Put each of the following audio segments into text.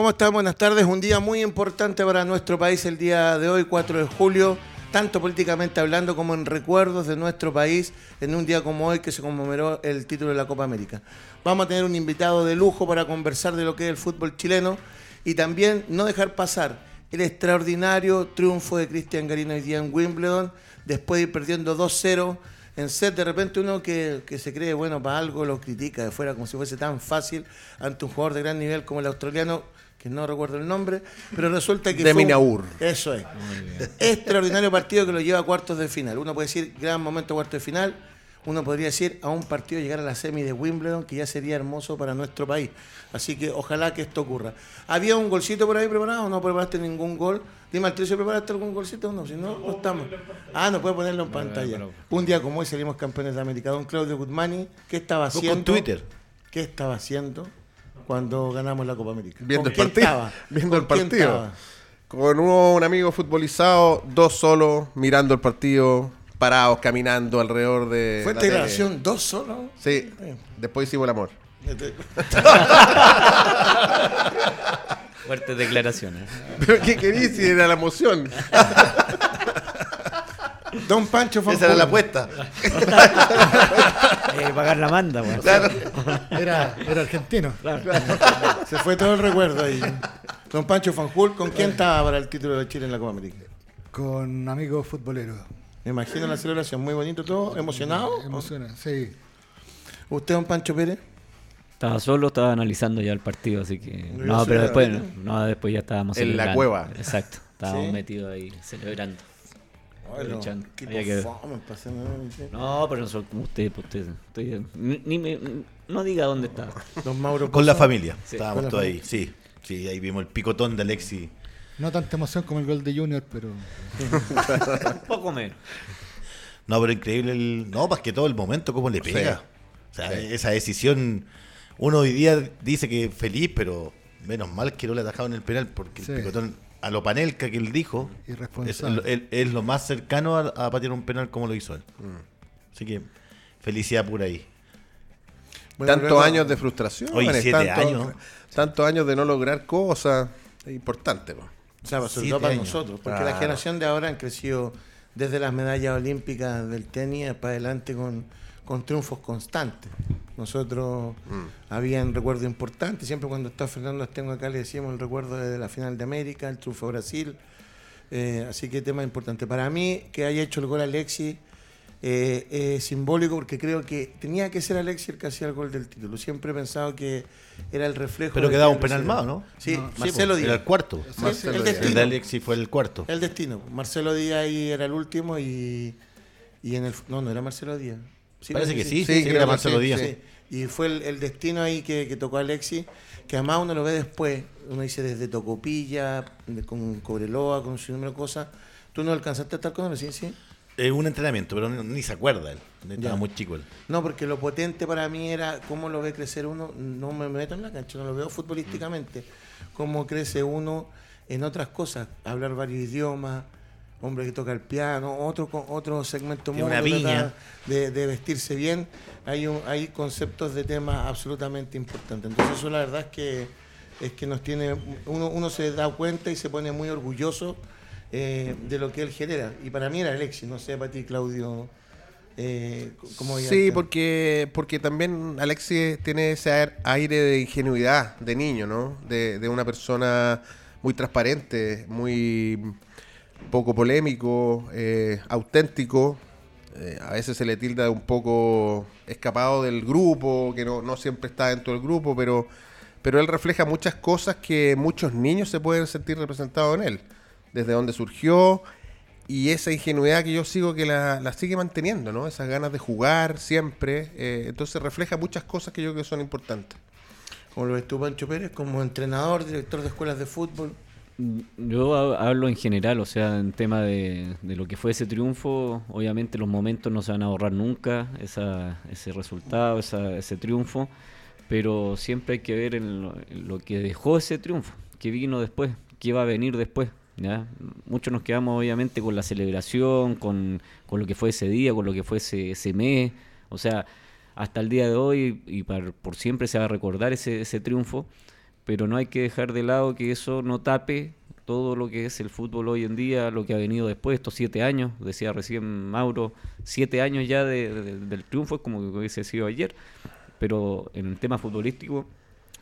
¿Cómo están? Buenas tardes. Un día muy importante para nuestro país el día de hoy, 4 de julio, tanto políticamente hablando como en recuerdos de nuestro país, en un día como hoy que se conmemoró el título de la Copa América. Vamos a tener un invitado de lujo para conversar de lo que es el fútbol chileno y también no dejar pasar el extraordinario triunfo de Cristian Garino hoy día en Wimbledon, después de ir perdiendo 2-0 en set, de repente uno que, que, se cree bueno para algo lo critica de fuera como si fuese tan fácil ante un jugador de gran nivel como el australiano, que no recuerdo el nombre, pero resulta que... De Minaur. Eso es. Extraordinario partido que lo lleva a cuartos de final. Uno puede decir gran momento cuartos de final, uno podría decir a un partido llegar a la semi de Wimbledon, que ya sería hermoso para nuestro país. Así que ojalá que esto ocurra. ¿Había un golcito por ahí preparado o no preparaste ningún gol? Dime al si preparaste algún golcito o no, si no, no estamos. Ah, no puede ponerlo en pantalla. Un día como hoy salimos campeones de América. Don Claudio Guzmani, ¿qué estaba haciendo? Con Twitter. ¿Qué estaba haciendo cuando ganamos la Copa América? Viendo el partido. Viendo el partido. Con un amigo futbolizado, dos solos, mirando el partido, parados, caminando alrededor de. ¿Fue integración dos solos? Sí. Después hicimos el amor. Fuertes declaraciones. ¿Pero qué querías si era la emoción? Don Pancho Esa era la apuesta. eh, pagar la manda, bueno. claro. Era, era argentino. Claro. Se fue todo el recuerdo ahí. Don Pancho Fanjul, ¿con quién estaba para el título de Chile en la Copa América? Con amigos futboleros. Me imagino la celebración, muy bonito todo, emocionado. Emociona, sí. ¿Usted, don Pancho Pérez? Estaba solo, estaba analizando ya el partido, así que. No, pero después, no, después ya estábamos En la cueva. Exacto, estábamos metidos ahí celebrando. Bueno, que... No, pero no son como usted, pues usted, usted ni, me, no diga dónde está. Don Mauro Con la familia, sí. estábamos todos ahí, sí. Sí, ahí vimos el picotón de Alexi. No tanta emoción como el gol de Junior, pero. Un poco menos. No, pero increíble el. No, más que todo el momento, cómo le pega. O sea, sí. esa decisión. Uno hoy día dice que feliz, pero menos mal que no le en el penal, porque el picotón, a lo panelca que él dijo, es, es, es, lo más cercano a, a, patear un penal como lo hizo él. Mm. Así que felicidad por ahí. Bueno, Tantos años de frustración. Hoy, siete tantos, años. Tantos años de no lograr cosas. Es importante. O sea, sobre todo para nosotros, porque claro. la generación de ahora han crecido desde las medallas olímpicas del tenis para adelante con, con triunfos constantes. Nosotros mm. habían recuerdos importantes, siempre cuando está Fernando Astengo acá le decíamos el recuerdo de la final de América, el triunfo de Brasil, eh, así que tema importante. Para mí, que haya hecho el gol Alexis eh, eh, simbólico porque creo que tenía que ser Alexis el que hacía el gol del título. Siempre he pensado que era el reflejo. Pero quedaba un penal más, ¿no? Sí, no, Marcelo sí, Díaz. Era el cuarto. Sí, Marcelo el, el, de Alexis fue el cuarto. El destino. Marcelo Díaz ahí era el último y, y en el. No, no era Marcelo Díaz. Sí, Parece que sí, sí, sí, era Marcelo Díaz. Y fue el, el, destino ahí que, que tocó Alexis, que además uno lo ve después. Uno dice desde Tocopilla, con Cobreloa, con su número de cosas. ¿Tú no alcanzaste a estar con él? Sí, sí. Eh, un entrenamiento, pero ni, ni se acuerda él. Estaba ya. muy chico él. No, porque lo potente para mí era cómo lo ve crecer uno. No me meto en la cancha, no lo veo futbolísticamente. Cómo crece uno en otras cosas. Hablar varios idiomas, hombre que toca el piano, otro, otro segmento muy. De, de, vestirse bien. Hay, un, hay conceptos de temas absolutamente importantes. Entonces, eso la verdad es que, es que nos tiene. Uno, uno se da cuenta y se pone muy orgulloso eh, de lo que él genera. Y para mí era Alexis, no sé, para ti, Claudio. Eh, ¿cómo sí, porque, porque también Alexis tiene ese aire de ingenuidad de niño, ¿no? De, de una persona muy transparente, muy poco polémico, eh, auténtico. Eh, a veces se le tilda un poco escapado del grupo, que no, no siempre está dentro del grupo, pero, pero él refleja muchas cosas que muchos niños se pueden sentir representados en él desde dónde surgió y esa ingenuidad que yo sigo que la, la sigue manteniendo, ¿no? Esas ganas de jugar siempre. Eh, entonces refleja muchas cosas que yo creo que son importantes. ¿Cómo lo ves tú, Pancho Pérez, como entrenador, director de escuelas de fútbol? Yo hablo en general, o sea, en tema de, de, lo que fue ese triunfo, obviamente los momentos no se van a borrar nunca, esa, ese resultado, esa, ese triunfo, pero siempre hay que ver en lo, en lo que dejó ese triunfo, qué vino después, qué va a venir después. ¿Ya? Muchos nos quedamos obviamente con la celebración, con, con, lo que fue ese día, con lo que fue ese, ese mes. O sea, hasta el día de hoy y para, por siempre se va a recordar ese, ese triunfo. pero no hay que dejar de lado que eso no tape todo lo que es el fútbol hoy en día, lo que ha venido después, estos siete años, decía recién Mauro, siete años ya del triunfo, es como que hubiese sido ayer, pero en el tema futbolístico,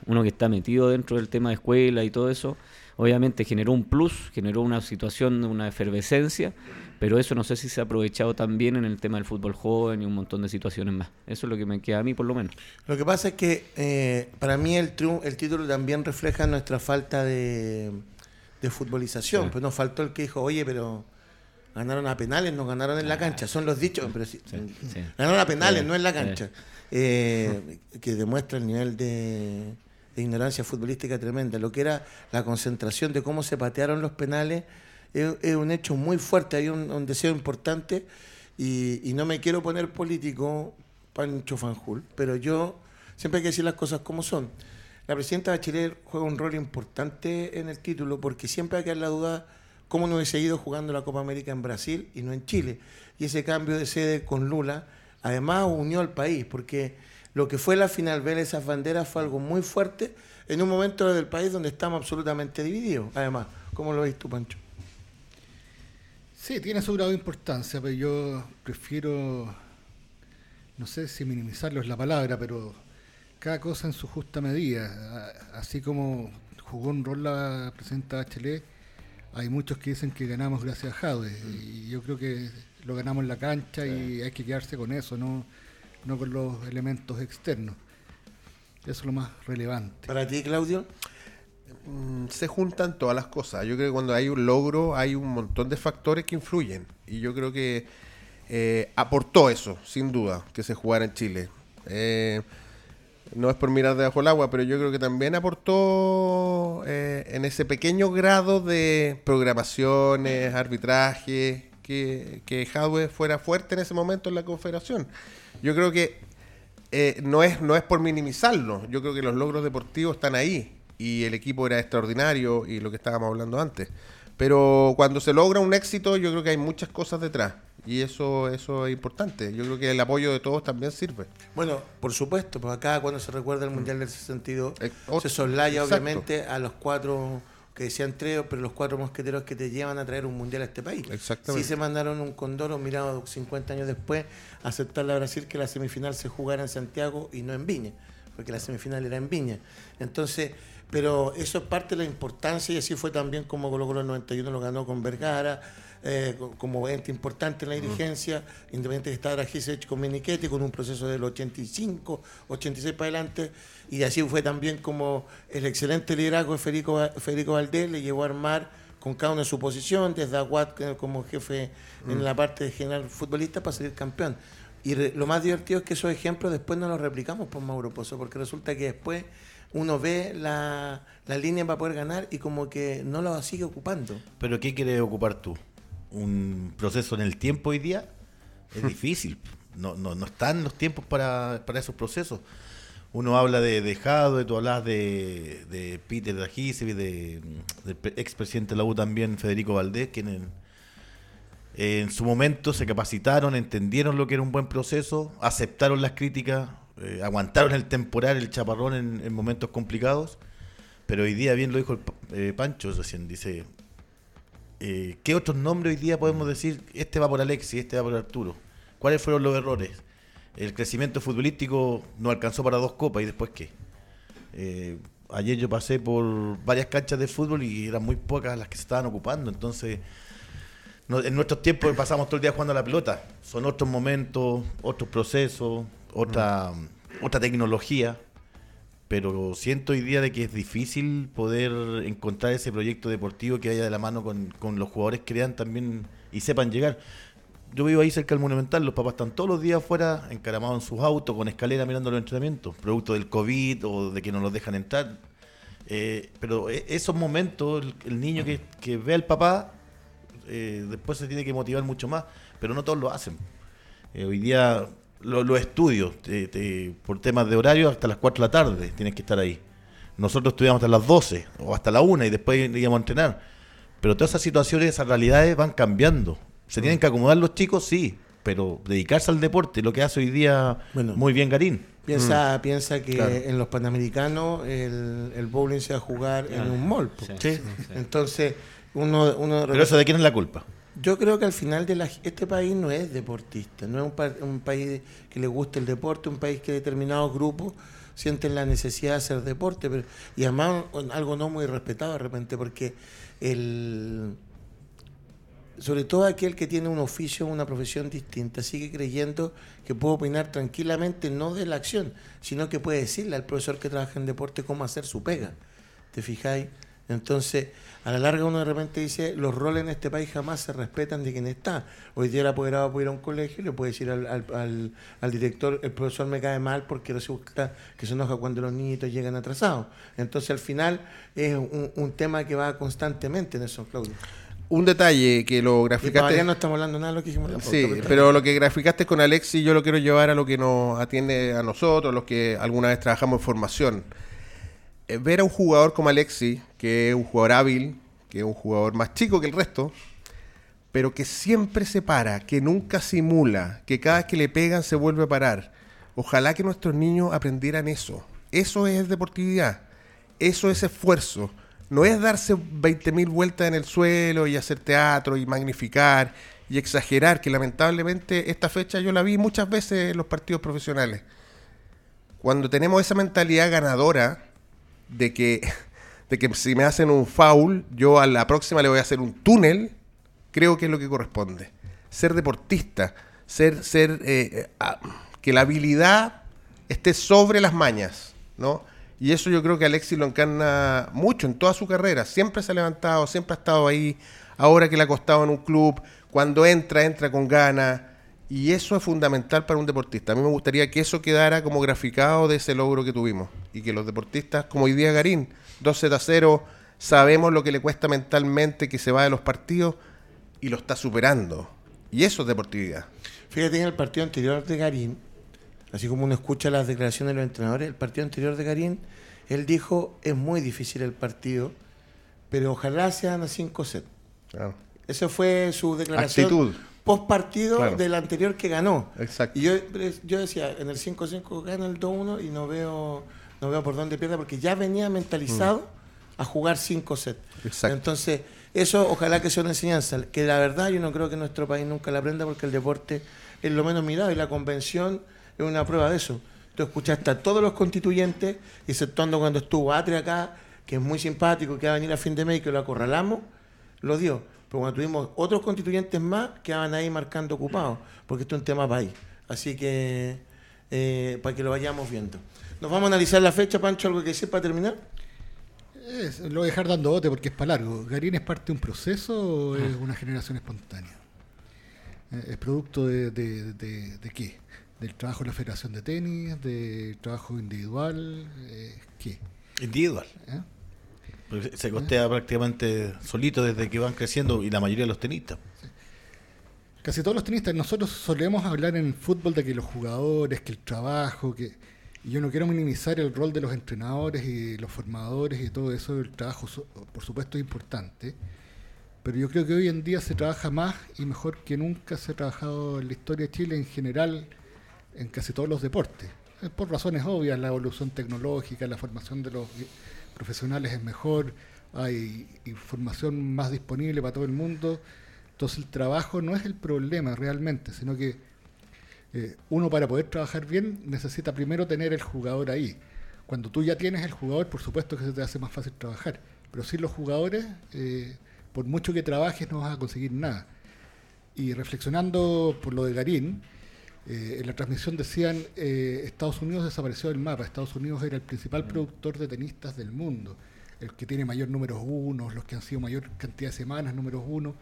uno que está metido dentro del tema de escuela y todo eso, obviamente generó un plus, generó una situación, una efervescencia, pero eso no sé si se ha aprovechado también en el tema del fútbol joven y un montón de situaciones más. Eso es lo que me queda a mí, por lo menos. Lo que pasa es que eh, para mí el, el título también refleja nuestra falta de, de futbolización. Pues nos faltó el que dijo, oye, pero ganaron a penales, no ganaron en la cancha. Son los dichos, pero sí, ganaron a penales, no en la cancha. Eh, que demuestra el nivel de, ignorancia futbolística tremenda. Lo que era la concentración de cómo se patearon los penales es, un hecho muy fuerte, hay un, deseo importante y, no me quiero poner político, Pancho Fanjul, pero yo siempre hay que decir las cosas como son. La presidenta Bachelet juega un rol importante en el título porque siempre hay que dar la duda cómo no hubiese ido jugando la Copa América en Brasil y no en Chile. Y ese cambio de sede con Lula además unió al país porque lo que fue la final, ver esas banderas fue algo muy fuerte en un momento del país donde estamos absolutamente divididos. Además, ¿cómo lo ves tú, Pancho? Sí, tiene su grado de importancia, pero yo prefiero, no sé si minimizarlo es la palabra, pero cada cosa en su justa medida. Así como jugó un rol la presidenta Bachelet, hay muchos que dicen que ganamos gracias a Jade. Y yo creo que lo ganamos en la cancha y hay que quedarse con eso, no, no con los elementos externos. Eso es lo más relevante. ¿Para ti, Claudio? Mm, se juntan todas las cosas. Yo creo que cuando hay un logro hay un montón de factores que influyen. Y yo creo que eh, aportó eso, sin duda, que se jugara en Chile. Eh, no es por mirar debajo del agua, pero yo creo que también aportó eh, en ese pequeño grado de programaciones, arbitraje, que, que fuera fuerte en ese momento en la confederación. Yo creo que no, es, no es por minimizarlo, yo creo que los logros deportivos están ahí y el equipo era extraordinario y lo que estábamos hablando antes. Pero cuando se logra un éxito, yo creo que hay muchas cosas detrás. Y eso, eso es importante. Yo creo que el apoyo de todos también sirve. Bueno, por supuesto, pues acá cuando se recuerda el Mundial del 62, eh, se soslaya obviamente a los cuatro que decían tres, pero los cuatro mosqueteros que te llevan a traer un mundial a este país. Exactamente. Sí se mandaron un condoro, mirado 50 años después, a aceptarle a Brasil que la semifinal se jugara en Santiago y no en Viña, porque la semifinal era en Viña. Entonces, pero eso es parte de la importancia y así fue también como Colo Colo el 91 lo ganó con Vergara, eh, como ente importante en la dirigencia, independiente de estar Gisech con Menichetti, con un proceso del 85, 86 para adelante, y así fue también como el excelente liderazgo de Federico, Federico Valdés le llevó a armar con cada uno de su posición, desde Aguat eh, como jefe en la parte de general futbolista para salir campeón. Y lo más divertido es que esos ejemplos después no los replicamos por Mauro Pozo, porque resulta que después uno ve la, línea para poder ganar y como que no lo sigue ocupando. ¿Pero qué quieres ocupar tú? ¿Un proceso en el tiempo hoy día? Es difícil. No, no, no están los tiempos para, esos procesos. Uno habla de, de tú hablas de, de Peter Dagisevic, de, del expresidente de la U también, Federico Valdés, que en, en su momento se capacitaron, entendieron lo que era un buen proceso, aceptaron las críticas, eh, aguantaron el temporal, el chaparrón en, momentos complicados, pero hoy día, bien lo dijo el, eh, Pancho recién, dice, eh, ¿qué otros nombres hoy día podemos decir? Este va por Alexis, este va por Arturo. ¿Cuáles fueron los errores? El crecimiento futbolístico no alcanzó para dos copas y después qué. ayer yo pasé por varias canchas de fútbol y eran muy pocas las que se estaban ocupando, entonces en nuestros tiempos pasamos todo el día jugando a la pelota. Son otros momentos, otros procesos, otra, otra tecnología, pero siento hoy día de que es difícil poder encontrar ese proyecto deportivo que vaya de la mano con, con los jugadores que crean también y sepan llegar. Yo vivo ahí cerca del Monumental, los papás están todos los días afuera, encaramados en sus autos, con escalera mirando los entrenamientos, producto del COVID o de que no los dejan entrar. Eh, pero e, esos momentos, el, niño que, ve al papá, eh, después se tiene que motivar mucho más, pero no todos lo hacen. Eh, hoy día los estudios, por temas de horario, hasta las 4 de la tarde tienes que estar ahí. Nosotros estudiamos hasta las 12 o hasta la 1 y después íbamos a entrenar. Pero todas esas situaciones, esas realidades van cambiando. ¿Se tienen que acomodar los chicos? Sí, pero dedicarse al deporte, lo que hace hoy día muy bien Garín. Piensa, mm. piensa que en los Panamericanos el, el, bowling se va a jugar en un mall. Sí, Entonces, uno, uno... ¿Pero eso de quién es la culpa? Yo creo que al final de la, este país no es deportista, no es un, un país que le guste el deporte, un país que determinados grupos sienten la necesidad de hacer deporte, pero, y además algo no muy respetado de repente, porque el sobre todo aquel que tiene un oficio, una profesión distinta, sigue creyendo que puede opinar tranquilamente no de la acción, sino que puede decirle al profesor que trabaja en deporte cómo hacer su pega. ¿Te fijáis? Entonces, a la larga uno de repente dice, los roles en este país jamás se respetan de quien está. Hoy día el apoderado puede ir a un colegio y le puede decir al, al, al, director, el profesor me cae mal porque resulta que se enoja cuando los niñitos llegan atrasados. Entonces, al final es un, tema que va constantemente en eso, Claudio un detalle que lo graficaste. no estamos hablando nada de lo que dijimos Sí, pero lo que graficaste con Alexi, yo lo quiero llevar a lo que nos atiende a nosotros, los que alguna vez trabajamos en formación. Eh, ver a un jugador como Alexi, que es un jugador hábil, que es un jugador más chico que el resto, pero que siempre se para, que nunca simula, que cada vez que le pegan se vuelve a parar. Ojalá que nuestros niños aprendieran eso. Eso es deportividad. Eso es esfuerzo no es darse 20.000 vueltas en el suelo y hacer teatro y magnificar y exagerar, que lamentablemente esta fecha yo la vi muchas veces en los partidos profesionales. Cuando tenemos esa mentalidad ganadora de que, de que si me hacen un foul, yo a la próxima le voy a hacer un túnel, creo que es lo que corresponde. Ser deportista, ser, ser eh, eh, que la habilidad esté sobre las mañas, ¿no? Y eso yo creo que Alexis lo encarna mucho en toda su carrera. Siempre se ha levantado, siempre ha estado ahí. Ahora que le ha costado en un club, cuando entra, entra con ganas. Y eso es fundamental para un deportista. A mí me gustaría que eso quedara como graficado de ese logro que tuvimos. Y que los deportistas, como hoy día Garín, 2 a 0, sabemos lo que le cuesta mentalmente que se va de los partidos y lo está superando. Y eso es deportividad. Fíjate en el partido anterior de Garín, así como uno escucha las declaraciones de los entrenadores, el partido anterior de Garín, él dijo, es muy difícil el partido, pero ojalá sean a 5 sets. Esa fue su declaración post partido del anterior que ganó. Exacto. Y yo, yo decía, en el 5-5 gana el 2-1 y no veo, no veo por dónde pierda, porque ya venía mentalizado mm. a jugar 5 sets. Exacto. Entonces, eso ojalá que sea una enseñanza, que la verdad yo no creo que nuestro país nunca la aprenda porque el deporte es lo menos mirado y la convención es una prueba de eso. Tú escuchaste a todos los constituyentes, exceptuando cuando estuvo Atria acá, que es muy simpático, que va a venir a fin de mes y que lo acorralamos, lo dio. Pero cuando tuvimos otros constituyentes más, quedaban ahí marcando ocupados, porque esto es un tema país. Así que, eh, para que lo vayamos viendo. Nos vamos a analizar la fecha, Pancho, algo que sepa para terminar. lo voy a dejar dando bote porque es para largo. ¿Garín es parte de un proceso o es una generación espontánea? Eh, ¿Es producto de, de, de qué? Del trabajo de la Federación de Tenis, del trabajo individual, eh, ¿qué? Individual. ¿Eh? se costea prácticamente solito desde que van creciendo y la mayoría de los tenistas. Casi todos los tenistas, nosotros solemos hablar en el fútbol de que los jugadores, que el trabajo, que y yo no quiero minimizar el rol de los entrenadores y los formadores y todo eso, el trabajo por supuesto es importante, pero yo creo que hoy en día se trabaja más y mejor que nunca se ha trabajado en la historia de Chile en general en casi todos los deportes. Por razones obvias, la evolución tecnológica, la formación de los profesionales es mejor, hay información más disponible para todo el mundo. Entonces el trabajo no es el problema realmente, sino que eh, uno para poder trabajar bien necesita primero tener el jugador ahí. Cuando tú ya tienes el jugador, por supuesto que se te hace más fácil trabajar. Pero sin los jugadores, eh, por mucho que trabajes, no vas a conseguir nada. Y reflexionando por lo de Garín, eh, en la transmisión decían, eh, Estados Unidos desapareció del mapa, Estados Unidos era el principal mm. productor de tenistas del mundo, el que tiene mayor números uno, los que han sido mayor cantidad de semanas números uno,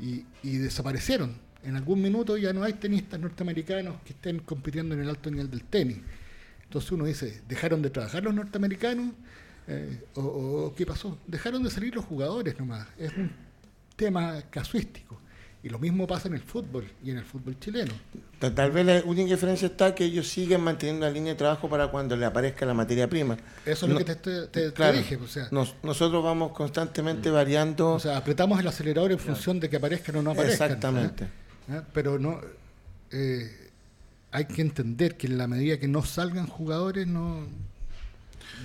y, desaparecieron. En algún minuto ya no hay tenistas norteamericanos que estén compitiendo en el alto nivel del tenis. Entonces uno dice, ¿dejaron de trabajar los norteamericanos? Eh, o, qué pasó? Dejaron de salir los jugadores nomás. Es un tema casuístico. Y lo mismo pasa en el fútbol y en el fútbol chileno. Tal vez la única diferencia está que ellos siguen manteniendo la línea de trabajo para cuando le aparezca la materia prima. Eso es lo que te, dije. O sea, nosotros vamos constantemente variando. O sea, apretamos el acelerador en función de que aparezcan o no aparezcan. Exactamente. ¿Eh? ¿Eh? Pero no. Eh, hay que entender que en la medida que no salgan jugadores no,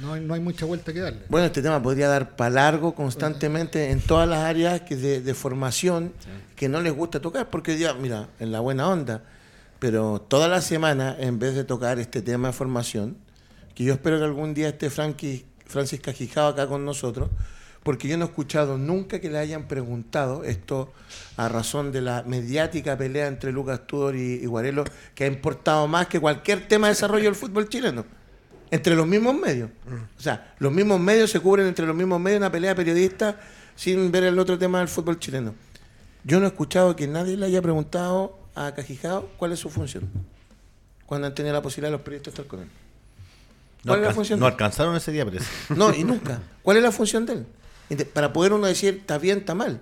no, hay, no hay mucha vuelta que darle. Bueno, este tema podría dar para largo constantemente en todas las áreas que de, de formación que no les gusta tocar, porque ya, mira, en la buena onda, pero toda la semana, en vez de tocar este tema de formación, que yo espero que algún día esté Frankie, Francis acá con nosotros, porque yo no he escuchado nunca que le hayan preguntado esto a razón de la mediática pelea entre Lucas Tudor y, y Guarelo, que ha importado más que cualquier tema de desarrollo del fútbol chileno. Entre los mismos medios. O sea, los mismos medios se cubren entre los mismos medios una pelea de periodistas sin ver el otro tema del fútbol chileno. Yo no he escuchado que nadie le haya preguntado a Cajijado cuál es su función. Cuando han tenido la posibilidad de los periodistas de estar con él. No, ¿Cuál es la función no alcanzaron ese día, parece. No, y nunca. ¿Cuál es la función de él? Para poder uno decir, está bien, está mal.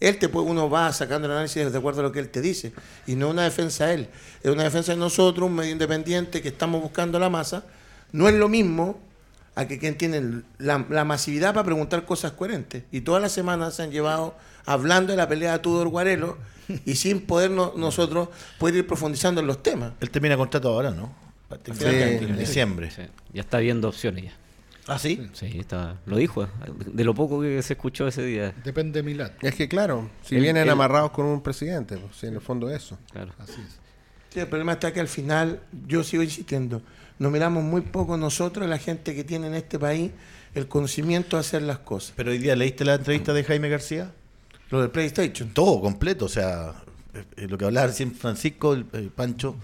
Él te puede, uno va sacando el análisis de acuerdo a lo que él te dice. Y no una defensa de él. Es una defensa de nosotros, un medio independiente que estamos buscando la masa. No es lo mismo a que quien tiene la, la masividad para preguntar cosas coherentes. Y todas las semanas se han llevado hablando de la pelea de Tudor Guarelo y sin poder no- nosotros poder ir profundizando en los temas. Él termina contrato ahora, ¿no? Sí. en diciembre. Sí, ya está viendo opciones ya. Ah, sí. Sí, está, lo dijo, de lo poco que se escuchó ese día. Depende de Milán. Es que claro, si El- vienen el- amarrados con un presidente, pues, sí, en el fondo eso. Claro. Así es. Sí, el problema está que al final, yo sigo insistiendo, nos miramos muy poco nosotros, la gente que tiene en este país, el conocimiento de hacer las cosas. Pero hoy día leíste la entrevista de Jaime García. Lo del PlayStation. Todo completo, o sea, eh, eh, lo que hablaba recién Francisco, el, el Pancho,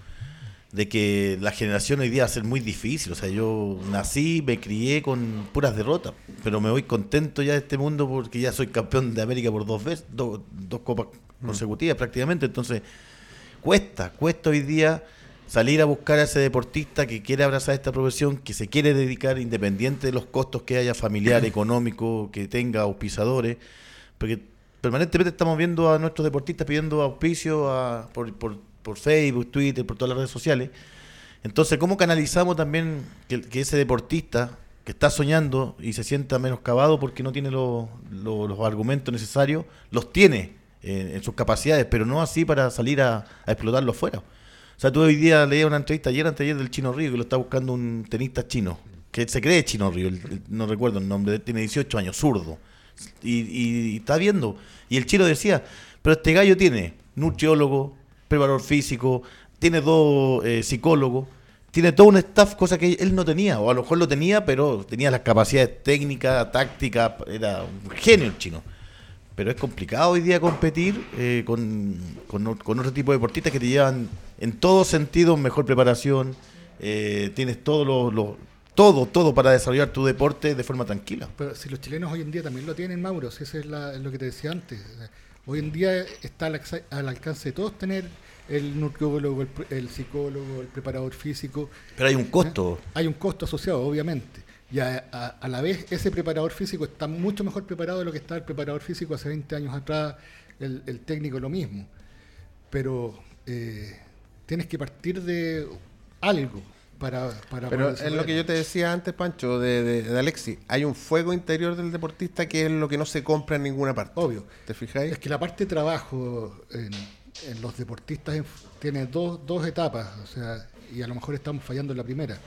de que la generación hoy día va a ser muy difícil. O sea, yo nací, me crié con puras derrotas, pero me voy contento ya de este mundo porque ya soy campeón de América por dos veces, do- dos copas consecutivas prácticamente. Entonces, cuesta, cuesta hoy día salir a buscar a ese deportista que quiere abrazar esta profesión, que se quiere dedicar independiente de los costos que haya familiar, económico, que tenga auspiciadores, porque permanentemente estamos viendo a nuestros deportistas pidiendo auspicio a- por, por- por Facebook, Twitter, por todas las redes sociales. Entonces, ¿cómo canalizamos también que, que ese deportista que está soñando y se sienta menoscabado porque no tiene los argumentos necesarios, los tiene en sus capacidades, pero no así para salir a, explotarlo fuera? O sea, tú hoy día leías una entrevista ayer, antes de ayer del Chino Río, que lo está buscando un tenista chino, que se cree Chino Río, no recuerdo el nombre, tiene 18 años, zurdo. Y, y- y está viendo. Y el chino decía, pero este gallo tiene nutriólogo, preparador físico, tiene dos eh, psicólogos, tiene todo un staff, cosa que él no tenía, o a lo mejor lo tenía, pero tenía las capacidades técnicas, tácticas, era un genio el chino. Pero es complicado hoy día competir eh, con, con, otro tipo de deportistas que te llevan en todo sentido mejor preparación, eh, tienes todo lo, lo- todo, todo para desarrollar tu deporte de forma tranquila. Pero si los chilenos hoy en día también lo tienen, Mauro, si eso es, la- es lo que te decía antes. Hoy en día está al, alcance de todos tener el nutriólogo, el, el psicólogo, el preparador físico. Pero hay un costo. Hay un costo asociado, obviamente. Y a, a- a la vez ese preparador físico está mucho mejor preparado de lo que estaba el preparador físico hace 20 años atrás, el, el técnico lo mismo. Pero eh, tienes que partir de algo para... para Pero es lo que yo te decía antes, Pancho, de, de, de Alexi. Hay un fuego interior del deportista que es lo que no se compra en ninguna parte. Obvio. ¿Te fijáis? Es que la parte de trabajo en, en los deportistas en- tiene dos, dos etapas, o sea, y a lo mejor estamos fallando en la primera.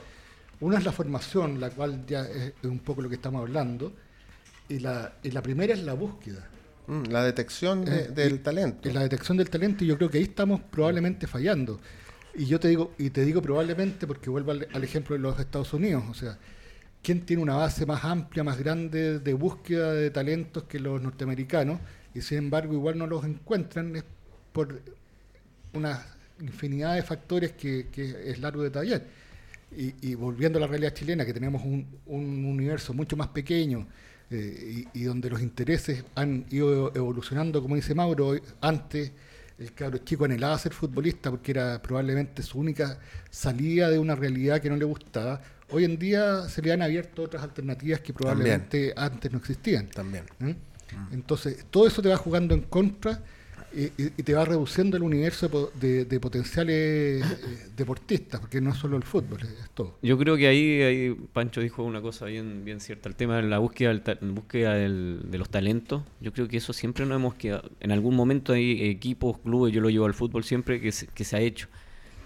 Una es la formación, la cual ya es, un poco lo que estamos hablando, y la, y la primera es la búsqueda, Mm, la detección de- Eh, del y- talento. y la detección del talento, y yo creo que ahí estamos probablemente fallando. Y yo te digo, y te digo probablemente porque vuelvo al, al ejemplo de los Estados Unidos, o sea, ¿quién tiene una base más amplia, más grande de búsqueda de talentos que los norteamericanos? Y sin embargo, igual no los encuentran es por una infinidad de factores que, que es largo de detallar. Y, y volviendo a la realidad chilena, que tenemos un, un universo mucho más pequeño eh, y, y donde los intereses han ido evolucionando, como dice Mauro, antes el cabro chico anhelaba ser futbolista porque era probablemente su única salida de una realidad que no le gustaba. Hoy en día se le han abierto otras alternativas que probablemente antes no existían. También. ¿Mm? Entonces, todo eso te va jugando en contra y, y- te va reduciendo el universo de po- de, de potenciales eh, deportistas, porque no es solo el fútbol, es, todo. Yo creo que ahí, ahí Pancho dijo una cosa bien, bien cierta, el tema de la búsqueda, búsqueda de los talentos. Yo creo que eso siempre nos hemos quedado. En algún momento hay equipos, clubes, yo lo llevo al fútbol siempre que se, que se ha hecho,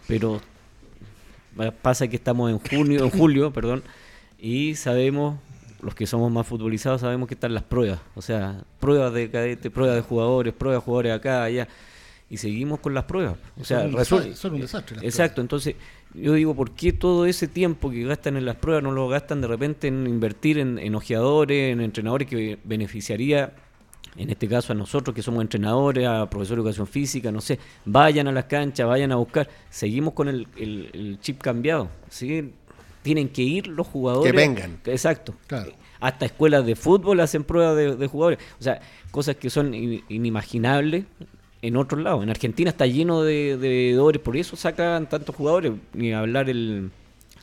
pero Pasa que estamos en junio, en julio, perdón, y sabemos, los que somos más futbolizados sabemos que están las pruebas, o sea, pruebas de cadete, pruebas de jugadores, pruebas de jugadores acá, allá, y seguimos con las pruebas. O sea, son, un desastre, son un desastre. Exacto, entonces yo digo, ¿por qué todo ese tiempo que gastan en las pruebas no lo gastan de repente en invertir en, en ojeadores, en entrenadores que beneficiaría en este caso a nosotros que somos entrenadores, a profesores de educación física, no sé, vayan a las canchas, vayan a buscar. Seguimos con el, chip cambiado, ¿sí? Tienen que ir los jugadores. Que vengan. Exacto. Hasta escuelas de fútbol hacen pruebas de, jugadores. O sea, cosas que son inimaginables en otros lados. En Argentina está lleno de, de por eso sacan tantos jugadores. Ni hablar el.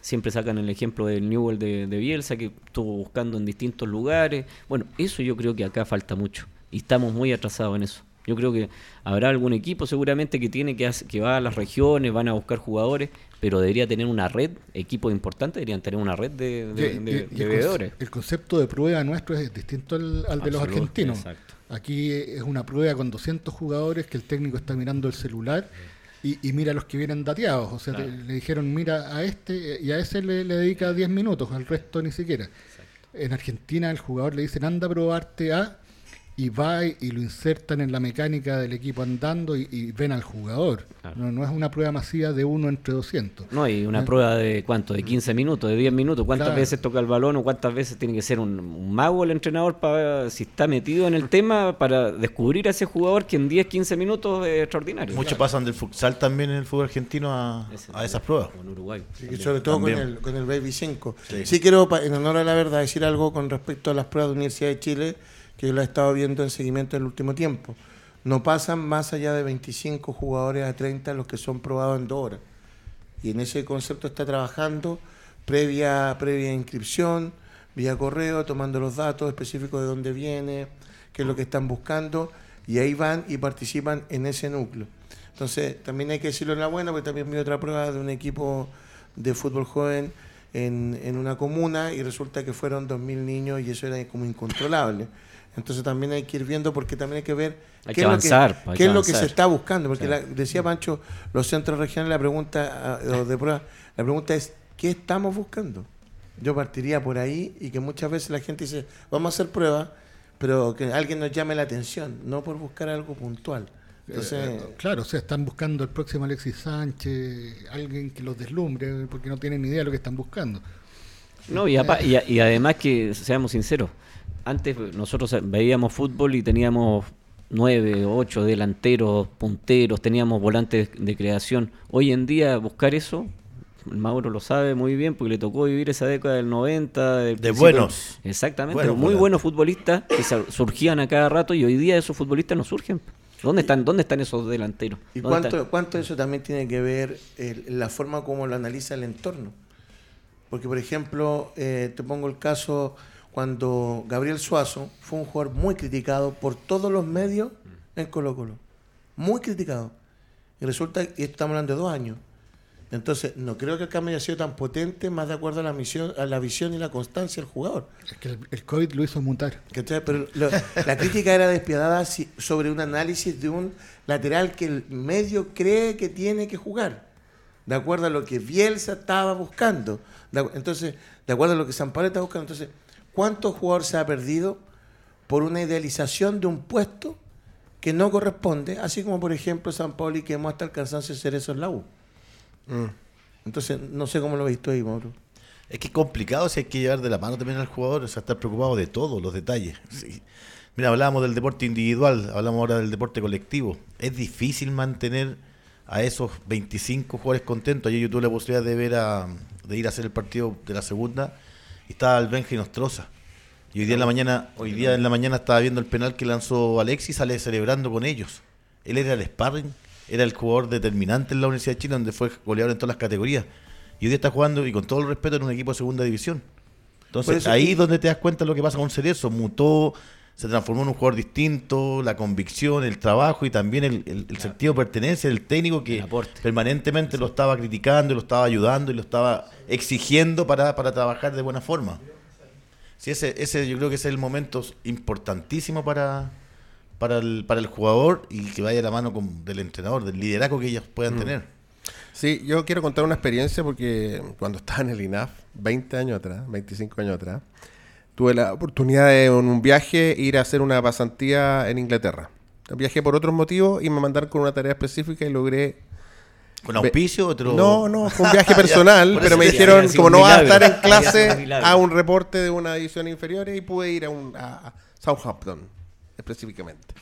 Siempre sacan el ejemplo del Newell de, de Bielsa, que estuvo buscando en distintos lugares. Bueno, eso yo creo que acá falta mucho y estamos muy atrasados en eso. Yo creo que habrá algún equipo seguramente que tiene que que va a las regiones, van a buscar jugadores, pero debería tener una red, equipos importantes deberían tener una red de, de, el, concepto de prueba nuestro es distinto al, de los argentinos. Aquí es una prueba con 200 jugadores que el técnico está mirando el celular y, mira a los que vienen dateados. O sea, le dijeron, mira a este y a ese le, dedica 10 minutos, al resto ni siquiera. En Argentina el jugador le dicen, anda a probarte a y va y lo insertan en la mecánica del equipo andando y, ven al jugador. No, no, es una prueba masiva de uno entre 200. No, y una prueba de cuánto, de 15 minutos, de 10 minutos, cuántas veces toca el balón o cuántas veces tiene que ser un, mago el entrenador para si está metido en el tema para descubrir a ese jugador que en 10, 15 minutos es extraordinario. Muchos pasan del futsal también en el fútbol argentino a, esas pruebas. En Uruguay. sobre todo con el, con el Baby 5. Sí. sí quiero, en honor a la verdad, decir algo con respecto a las pruebas de Universidad de Chile que yo lo he estado viendo en seguimiento en el último tiempo. No pasan más allá de 25 jugadores a 30 los que son probados en dos horas. Y en ese concepto está trabajando previa, previa inscripción, vía correo, tomando los datos específicos de dónde viene, qué es lo que están buscando, y ahí van y participan en ese núcleo. Entonces, también hay que decirlo en la buena, porque también vi otra prueba de un equipo de fútbol joven en, en una comuna y resulta que fueron 2.000 niños y eso era como incontrolable. Entonces también hay que ir viendo porque también hay que ver qué, es, lo que, qué es lo que se está buscando. Porque decía Pancho, los centros regionales, la pregunta ah, de prueba, la pregunta es, ¿qué estamos buscando? Yo partiría por ahí y que muchas veces la gente dice, vamos a hacer pruebas, pero que alguien nos llame la atención, no por buscar algo puntual. Entonces, eh, claro, o sea, están buscando el próximo Alexis Sánchez, alguien que los deslumbre, porque no tienen ni idea de lo que están buscando. No, y, y, y además que, seamos sinceros, antes nosotros veíamos fútbol y teníamos nueve, ocho delanteros, punteros, teníamos volantes de creación. Hoy en día buscar eso, Mauro lo sabe muy bien porque le tocó vivir esa década del 90. de buenos. Exactamente, muy buenos futbolistas que surgían a cada rato y hoy día esos futbolistas no surgen. ¿Dónde están, dónde están esos delanteros? ¿Y cuánto, cuánto eso también tiene que ver la forma como lo analiza el entorno? Porque, por ejemplo, eh, te pongo el caso cuando Gabriel Suazo fue un jugador muy criticado por todos los medios en Colo Colo. Muy criticado. Y resulta que estamos hablando de dos años. Entonces, no creo que el cambio haya sido tan potente, más de acuerdo a la, misión, a la visión y la constancia del jugador. Es que el, COVID lo hizo mutar. Pero la crítica era despiadada sobre un análisis de un lateral que el medio cree que tiene que jugar, de acuerdo a lo que Bielsa estaba buscando. entonces, de acuerdo a lo que San Pablo está buscando. Entonces, ¿Cuántos jugadores se ha perdido por una idealización de un puesto que no corresponde? Así como, por ejemplo, San Pauli que hemos hasta el cansancio de ser eso en la U. Mm. Entonces, no sé cómo lo veis tú ahí, Mauro. Es que es complicado si hay que llevar de la mano también al jugador, o sea, estar preocupado de todos los detalles. Mira, hablábamos del deporte individual, hablamos ahora del deporte colectivo. Es difícil mantener a esos 25 jugadores contentos. Ayer yo tuve la posibilidad de ver a, de ir a hacer el partido de la segunda y estaba el Benji Nostroza. Y hoy día en la mañana, hoy día en la mañana estaba viendo el penal que lanzó Alexis, sale celebrando con ellos. Él era el sparring, era el jugador determinante en la Universidad de Chile, donde fue goleador en todas las categorías. Y hoy día está jugando, y con todo el respeto, en un equipo de segunda división. Entonces, ahí es donde te das cuenta de lo que pasa con Cerezo. Mutó, se transformó en un jugador distinto, la convicción, el trabajo y también el, sentido de pertenencia del técnico que permanentemente lo estaba criticando, lo estaba ayudando y lo estaba exigiendo para, para trabajar de buena forma. Sí, ese, ese yo creo que ese es el momento importantísimo para, para, el, para el jugador y que vaya a la mano con, del entrenador, del liderazgo que ellos puedan mm. tener. Sí, yo quiero contar una experiencia porque cuando estaba en el INAF, 20 años atrás, 25 años atrás, tuve la oportunidad de en un viaje ir a hacer una pasantía en Inglaterra. Viajé por otros motivos y me mandaron con una tarea específica y logré ¿Con auspicio? Otro... No, no, fue un viaje personal, pero me dijeron, como no vas a estar en clase, a un reporte de una edición inferior y pude ir a, un, a, a Southampton, específicamente.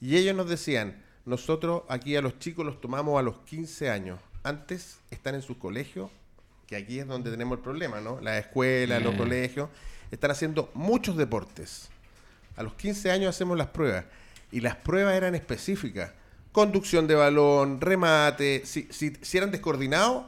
Y ellos nos decían, nosotros aquí a los chicos los tomamos a los 15 años. Antes están en sus colegios, que aquí es donde tenemos el problema, ¿no? Las escuelas, los Mm. colegios, están haciendo muchos deportes. A los 15 años hacemos las pruebas. Y las pruebas eran específicas. Conducción de balón, remate. Si, si, si eran descoordinados,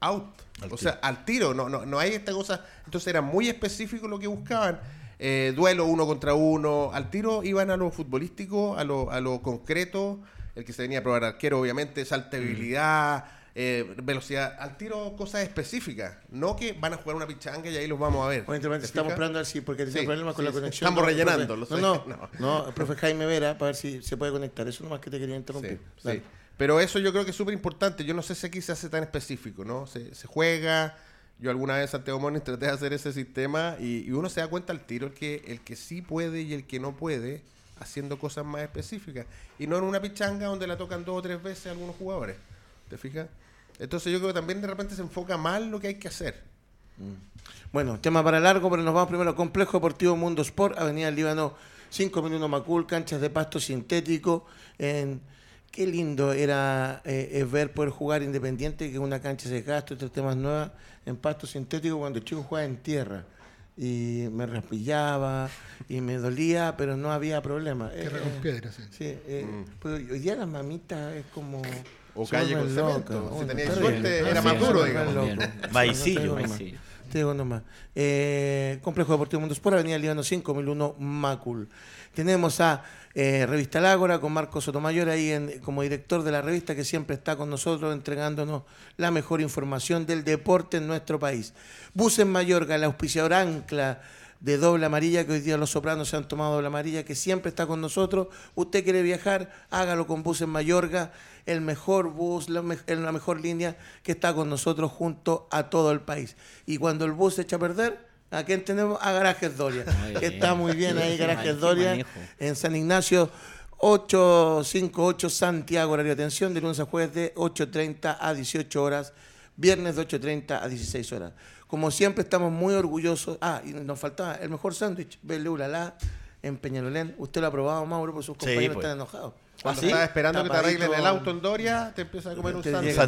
out. Al o sea, al tiro. No, no, no hay esta cosa. Entonces era muy específico lo que buscaban. Eh, duelo uno contra uno. Al tiro iban a lo futbolístico, a lo, a lo concreto. El que se venía a probar arquero, obviamente, saltabilidad, eh, velocidad. Al tiro, cosas específicas. No que van a jugar una pichanga y ahí los vamos a ver. Bueno, interrumpe, ¿Te estamos esperando a ver si, porque tiene Sí, problemas con sí, la conexión. Estamos No, rellenando, No, no, no, el profe Jaime Vera, para ver si se puede conectar. Eso nomás que te quería interrumpir. Sí. Pero eso yo creo que es súper importante. Yo no sé si aquí se hace tan específico, ¿no? Se, se juega. Yo alguna vez Santiago Morning traté de hacer ese sistema y, y uno se da cuenta al tiro el que, el que sí puede y el que no puede haciendo cosas más específicas. Y no en una pichanga donde la tocan dos o tres veces algunos jugadores. ¿Te fijas? Entonces yo creo que también de repente se enfoca mal lo que hay que hacer. Bueno, tema para largo, pero nos vamos primero al Complejo Deportivo Mundo Sport, Avenida Líbano 5001 Macul, canchas de pasto sintético. En, qué lindo era eh, eh, ver poder jugar independiente, que una cancha se gasta, otros temas nuevas, en pasto sintético cuando el chico jugaba en tierra. Y me raspillaba y me dolía, pero no había problema. Tierra Eh, con piedra, sí. Sí, eh, pero hoy día las mamitas es como... O calle con cemento. locas. Si tenías suerte, era más duro, digamos. Maicillo. Te digo nomás. Eh, Complejo Deportivo Mundo Sport, Avenida Líbano 5001 Macul. Tenemos a eh, Revista Lágora con Marco Sotomayor ahí en- como director de la revista que siempre está con nosotros entregándonos la mejor información del deporte en nuestro país. Bus en Mayorga, el auspiciador ancla de doble amarilla, que hoy día los sopranos se han tomado doble amarilla, que siempre está con nosotros. Usted quiere viajar, hágalo con Bus en Mayorga, el mejor bus, la, me- la mejor línea que está con nosotros junto a todo el país. Y cuando el bus se echa a perder, ¿a quién tenemos? A Garajes Doria. Que está muy bien ahí, Garajes Doria, en San Ignacio. 858 Santiago, horario de atención, de lunes a jueves de 8.30 a 18 horas, viernes de 8.30 a 16 horas. Como siempre estamos muy orgullosos. Ah, y nos faltaba el mejor sándwich, Belle Ulala, en Peñalolén. Usted lo ha probado, Mauro, porque sus Sí, compañeros pues. están enojados. Cuando ¿Ah, sí? estás esperando que te arreglen el auto en Doria, te empiezas a comer un sándwich. A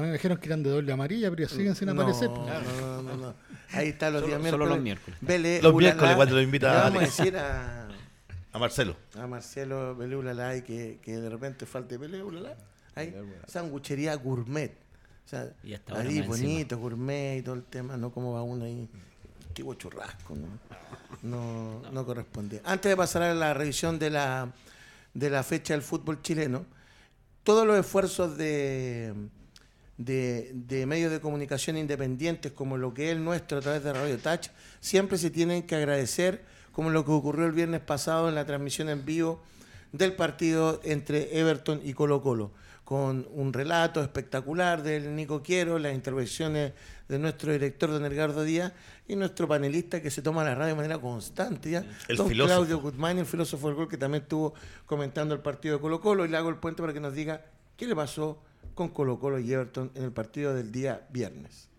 mí me dijeron que eran de doble amarilla, pero siguen sin aparecer. No, pues. no, no, no, Ahí está los Solo- días solo miércoles. los miércoles. Bele, Los ulala. miércoles cuando lo invita a decir a, A Marcelo. a Marcelo Bele Ulala y que, que de repente falte Bele Ulala. Ahí, sanguchería gourmet. O sea, Y hasta ahora ahí encima. bonito, gourmet y todo el tema, no como va uno ahí. Tipo churrasco, ¿no? No, no corresponde. Antes de pasar a la revisión de la, de la fecha del fútbol chileno, todos los esfuerzos de, medios de comunicación independientes, como lo que es el nuestro a través de Radio Touch, siempre se tienen que agradecer, como lo que ocurrió el viernes pasado en la transmisión en vivo del partido entre Everton y Colo Colo, con un relato espectacular del Nico Quiero, las intervenciones de nuestro director don Edgardo Díaz y nuestro panelista que se toma la radio de manera constante ya, El don filósofo. Claudio Guzmán, el filósofo del gol que también estuvo comentando el partido de Colo Colo y le hago el puente para que nos diga qué le pasó con Colo Colo y Everton en el partido del día viernes.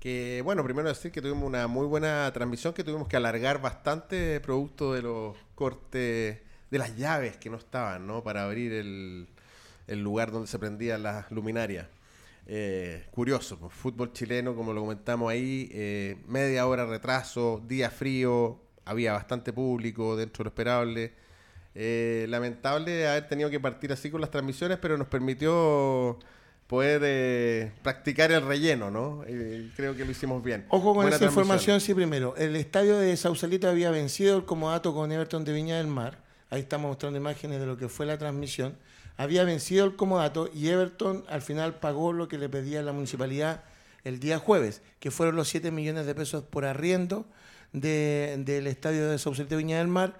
Que bueno, primero decir que tuvimos una muy buena transmisión, que tuvimos que alargar bastante producto de los cortes de las llaves que no estaban, ¿no? Para abrir el, el lugar donde se prendían las luminarias. Eh, curioso, pues, fútbol chileno, como lo comentamos ahí, eh, media hora retraso, día frío, había bastante público dentro de lo esperable. Eh, lamentable haber tenido que partir así con las transmisiones, pero nos permitió poder eh, practicar el relleno, ¿no? Eh, creo que lo hicimos bien. Ojo con Buena esa información, sí, primero. El estadio de Sausalito había vencido el comodato con Everton de Viña del Mar. Ahí estamos mostrando imágenes de lo que fue la transmisión. Había vencido el comodato y Everton al final pagó lo que le pedía la municipalidad el día jueves, que fueron los 7 millones de pesos por arriendo de- del estadio de Sausalito de Viña del Mar.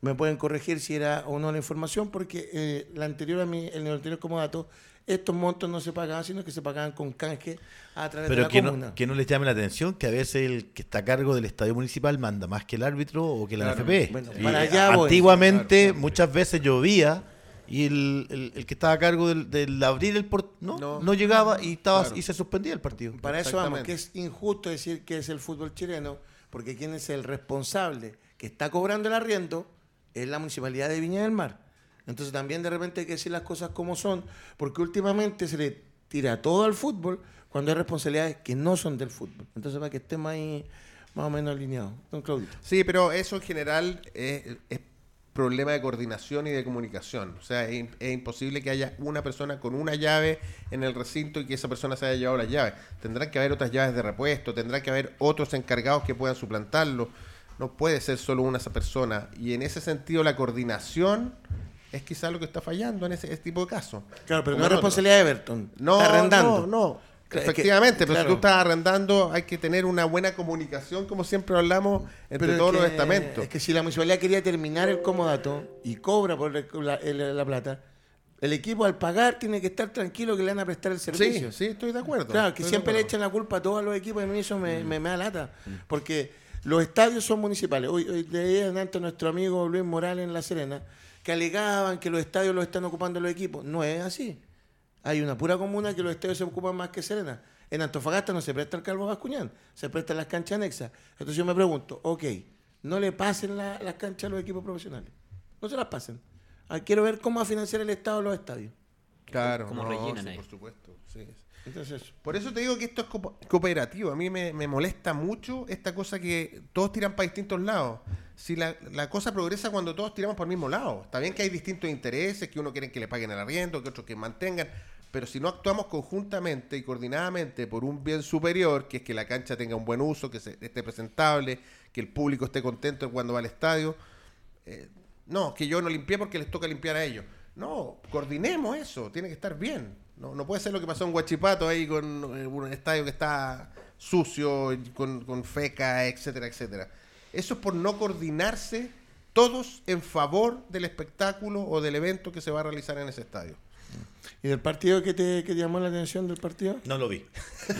me pueden corregir si era o no la información, porque eh, la anterior a mí, el anterior como dato, estos montos no se pagaban, sino que se pagaban con canje a través de Pero la que comuna. no, que no les llame la atención que a veces el que está a cargo del estadio municipal manda más que el árbitro o que la Claro. NFP. Bueno, para allá voy. antiguamente muchas veces llovía y el, el- el que estaba a cargo del, del abrir el portón no, No. no llegaba y estaba Claro. y se suspendía el partido. Para eso vamos, que es injusto decir que es el fútbol chileno, porque quien es el responsable que está cobrando el arriendo es la municipalidad de Viña del Mar. Entonces también de repente hay que decir las cosas como son, porque últimamente se le tira todo al fútbol cuando hay responsabilidades que no son del fútbol. Entonces para que estemos ahí más o menos alineados. Don Claudito. Sí, pero eso en general es, es problema de coordinación y de comunicación. O sea, es, es imposible que haya una persona con una llave en el recinto y que esa persona se haya llevado las llaves. Tendrán que haber otras llaves de repuesto, tendrá que haber otros encargados que puedan suplantarlo. No puede ser solo una esa persona. Y en ese sentido la coordinación es quizás lo que está fallando en ese, ese tipo de casos. Claro, pero no es responsabilidad de Everton. No, arrendando. no, no. Que- Efectivamente, pero claro. si tú estás arrendando, hay que tener una buena comunicación, como siempre hablamos, entre Pero es todos los estamentos. Es que si la municipalidad quería terminar el comodato y cobra por la, el- la plata, el equipo al pagar tiene que estar tranquilo que le van a prestar el servicio. Sí, sí, estoy de acuerdo. Claro, que Estoy siempre le echan la culpa a todos los equipos y a mí eso Mm. me, me, me da lata. Porque los estadios son municipales. Hoy, hoy leía antes nuestro amigo Luis Morales en La Serena que alegaban que los estadios los están ocupando los equipos. No es así. Hay una pura comuna que los estadios se ocupan más que Serena. En Antofagasta no se presta el Calvo Bascuñán, se prestan las canchas anexas. Entonces yo me pregunto, ok, no le pasen la- las canchas a los equipos profesionales. No se las pasen. Ah, quiero ver cómo va a financiar el Estado los estadios. Claro, Como no, rellenan sí, ahí. por supuesto. sí. Entonces, Por eso te digo que esto es co- cooperativo. A mí me, me molesta mucho esta cosa que todos tiran para distintos lados. Si la, la cosa progresa cuando todos tiramos para el mismo lado. Está bien que hay distintos intereses, que uno quiere que le paguen el arriendo, que otros que mantengan. Pero si no actuamos conjuntamente y coordinadamente por un bien superior, que es que la cancha tenga un buen uso, que se- esté presentable, que el público esté contento cuando va al estadio, eh, no, que yo no limpié porque les toca limpiar a ellos. No, coordinemos eso, tiene que estar bien. No, puede ser lo que pasó en Huachipato ahí con eh, un estadio que está sucio, con, con feca, etcétera, etcétera. Eso es por no coordinarse todos en favor del espectáculo o del evento que se va a realizar en ese estadio. ¿Y del partido que te, que te llamó la atención del partido? No lo vi.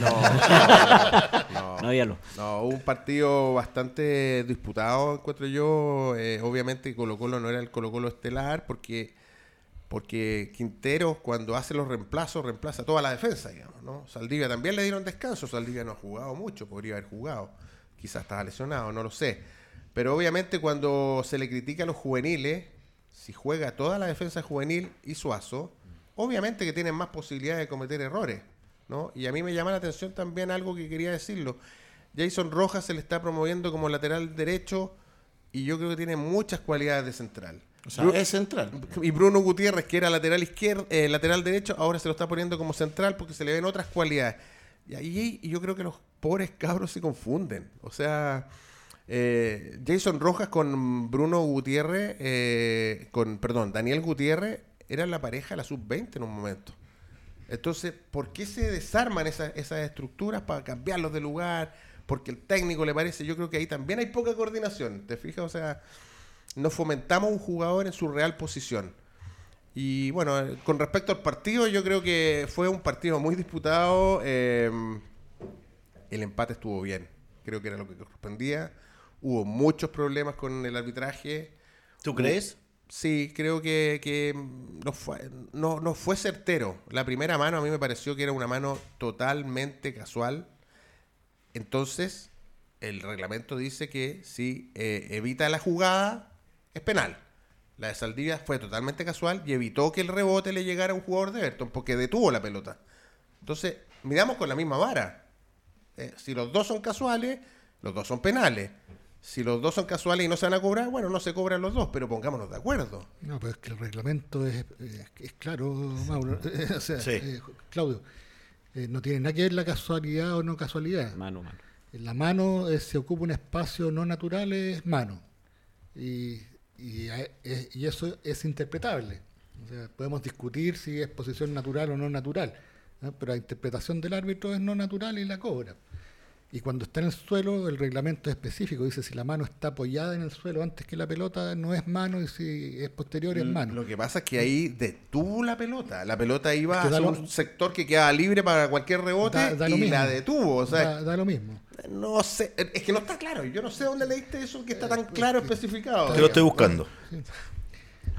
No, No había lo. No, hubo un partido bastante disputado, encuentro yo. Eh, obviamente Colo Colo no era el Colo Colo estelar porque, porque Quintero cuando hace los reemplazos reemplaza toda la defensa, digamos. ¿no? Saldivia también le dieron descanso, Saldivia no ha jugado mucho, podría haber jugado. Quizás estaba lesionado, no lo sé. Pero obviamente cuando se le critica a los juveniles, si juega toda la defensa juvenil y Suazo, obviamente que tienen más posibilidades de cometer errores. ¿no? Y a mí me llama la atención también algo que quería decirlo. Jason Rojas se le está promoviendo como lateral derecho y yo creo que tiene muchas cualidades de central. O sea, es central. y Bruno Gutiérrez, que era lateral izquierdo, eh, lateral derecho, ahora se lo está poniendo como central porque se le ven otras cualidades. Y ahí yo creo que los pobres cabros se confunden. O sea, eh, Jason Rojas con Bruno Gutiérrez, eh, con, perdón, Daniel Gutiérrez, eran la pareja de la sub-20 en un momento. Entonces, ¿por qué se desarman esas, esas estructuras para cambiarlos de lugar? Porque el técnico le parece, yo creo que ahí también hay poca coordinación, ¿te fijas? O sea, no fomentamos un jugador en su real posición. Y bueno, con respecto al partido, yo creo que fue un partido muy disputado. eh, el empate estuvo bien, creo que era lo que correspondía. Hubo muchos problemas con el arbitraje. ¿Tú crees? Sí, creo que, que no, fue, no, no fue certero. La primera mano a mí me pareció que era una mano totalmente casual. Entonces, el reglamento dice que si eh, evita la jugada, es penal. La de Saldivia fue totalmente casual y evitó que el rebote le llegara a un jugador de Everton porque detuvo la pelota. Entonces, miramos con la misma vara. Eh, si los dos son casuales, los dos son penales. Si los dos son casuales y no se van a cobrar, bueno, no se cobran los dos, pero pongámonos de acuerdo. No, pero es que el reglamento es, es- es claro, Mauro. o sea, Sí. eh, Claudio, eh, no tiene nada que ver la casualidad o no casualidad. Mano, mano. En la mano eh, se ocupa un espacio no natural, es mano. Y, y, a- es- y eso es interpretable. O sea, podemos discutir si es posición natural o no natural, ¿no? pero la interpretación del árbitro es no natural y la cobra. Y cuando está en el suelo, el reglamento es específico. Dice si la mano está apoyada en el suelo antes que la pelota, no es mano, y si es posterior, es mano. Lo que pasa es que ahí detuvo la pelota. La pelota iba Es que lo- un sector que quedaba libre para cualquier rebote Da- da lo y mismo. la detuvo. O sea, da, da lo mismo. no sé. Es que no está claro. Yo no sé dónde leíste eso que está tan claro especificado. Te lo estoy buscando.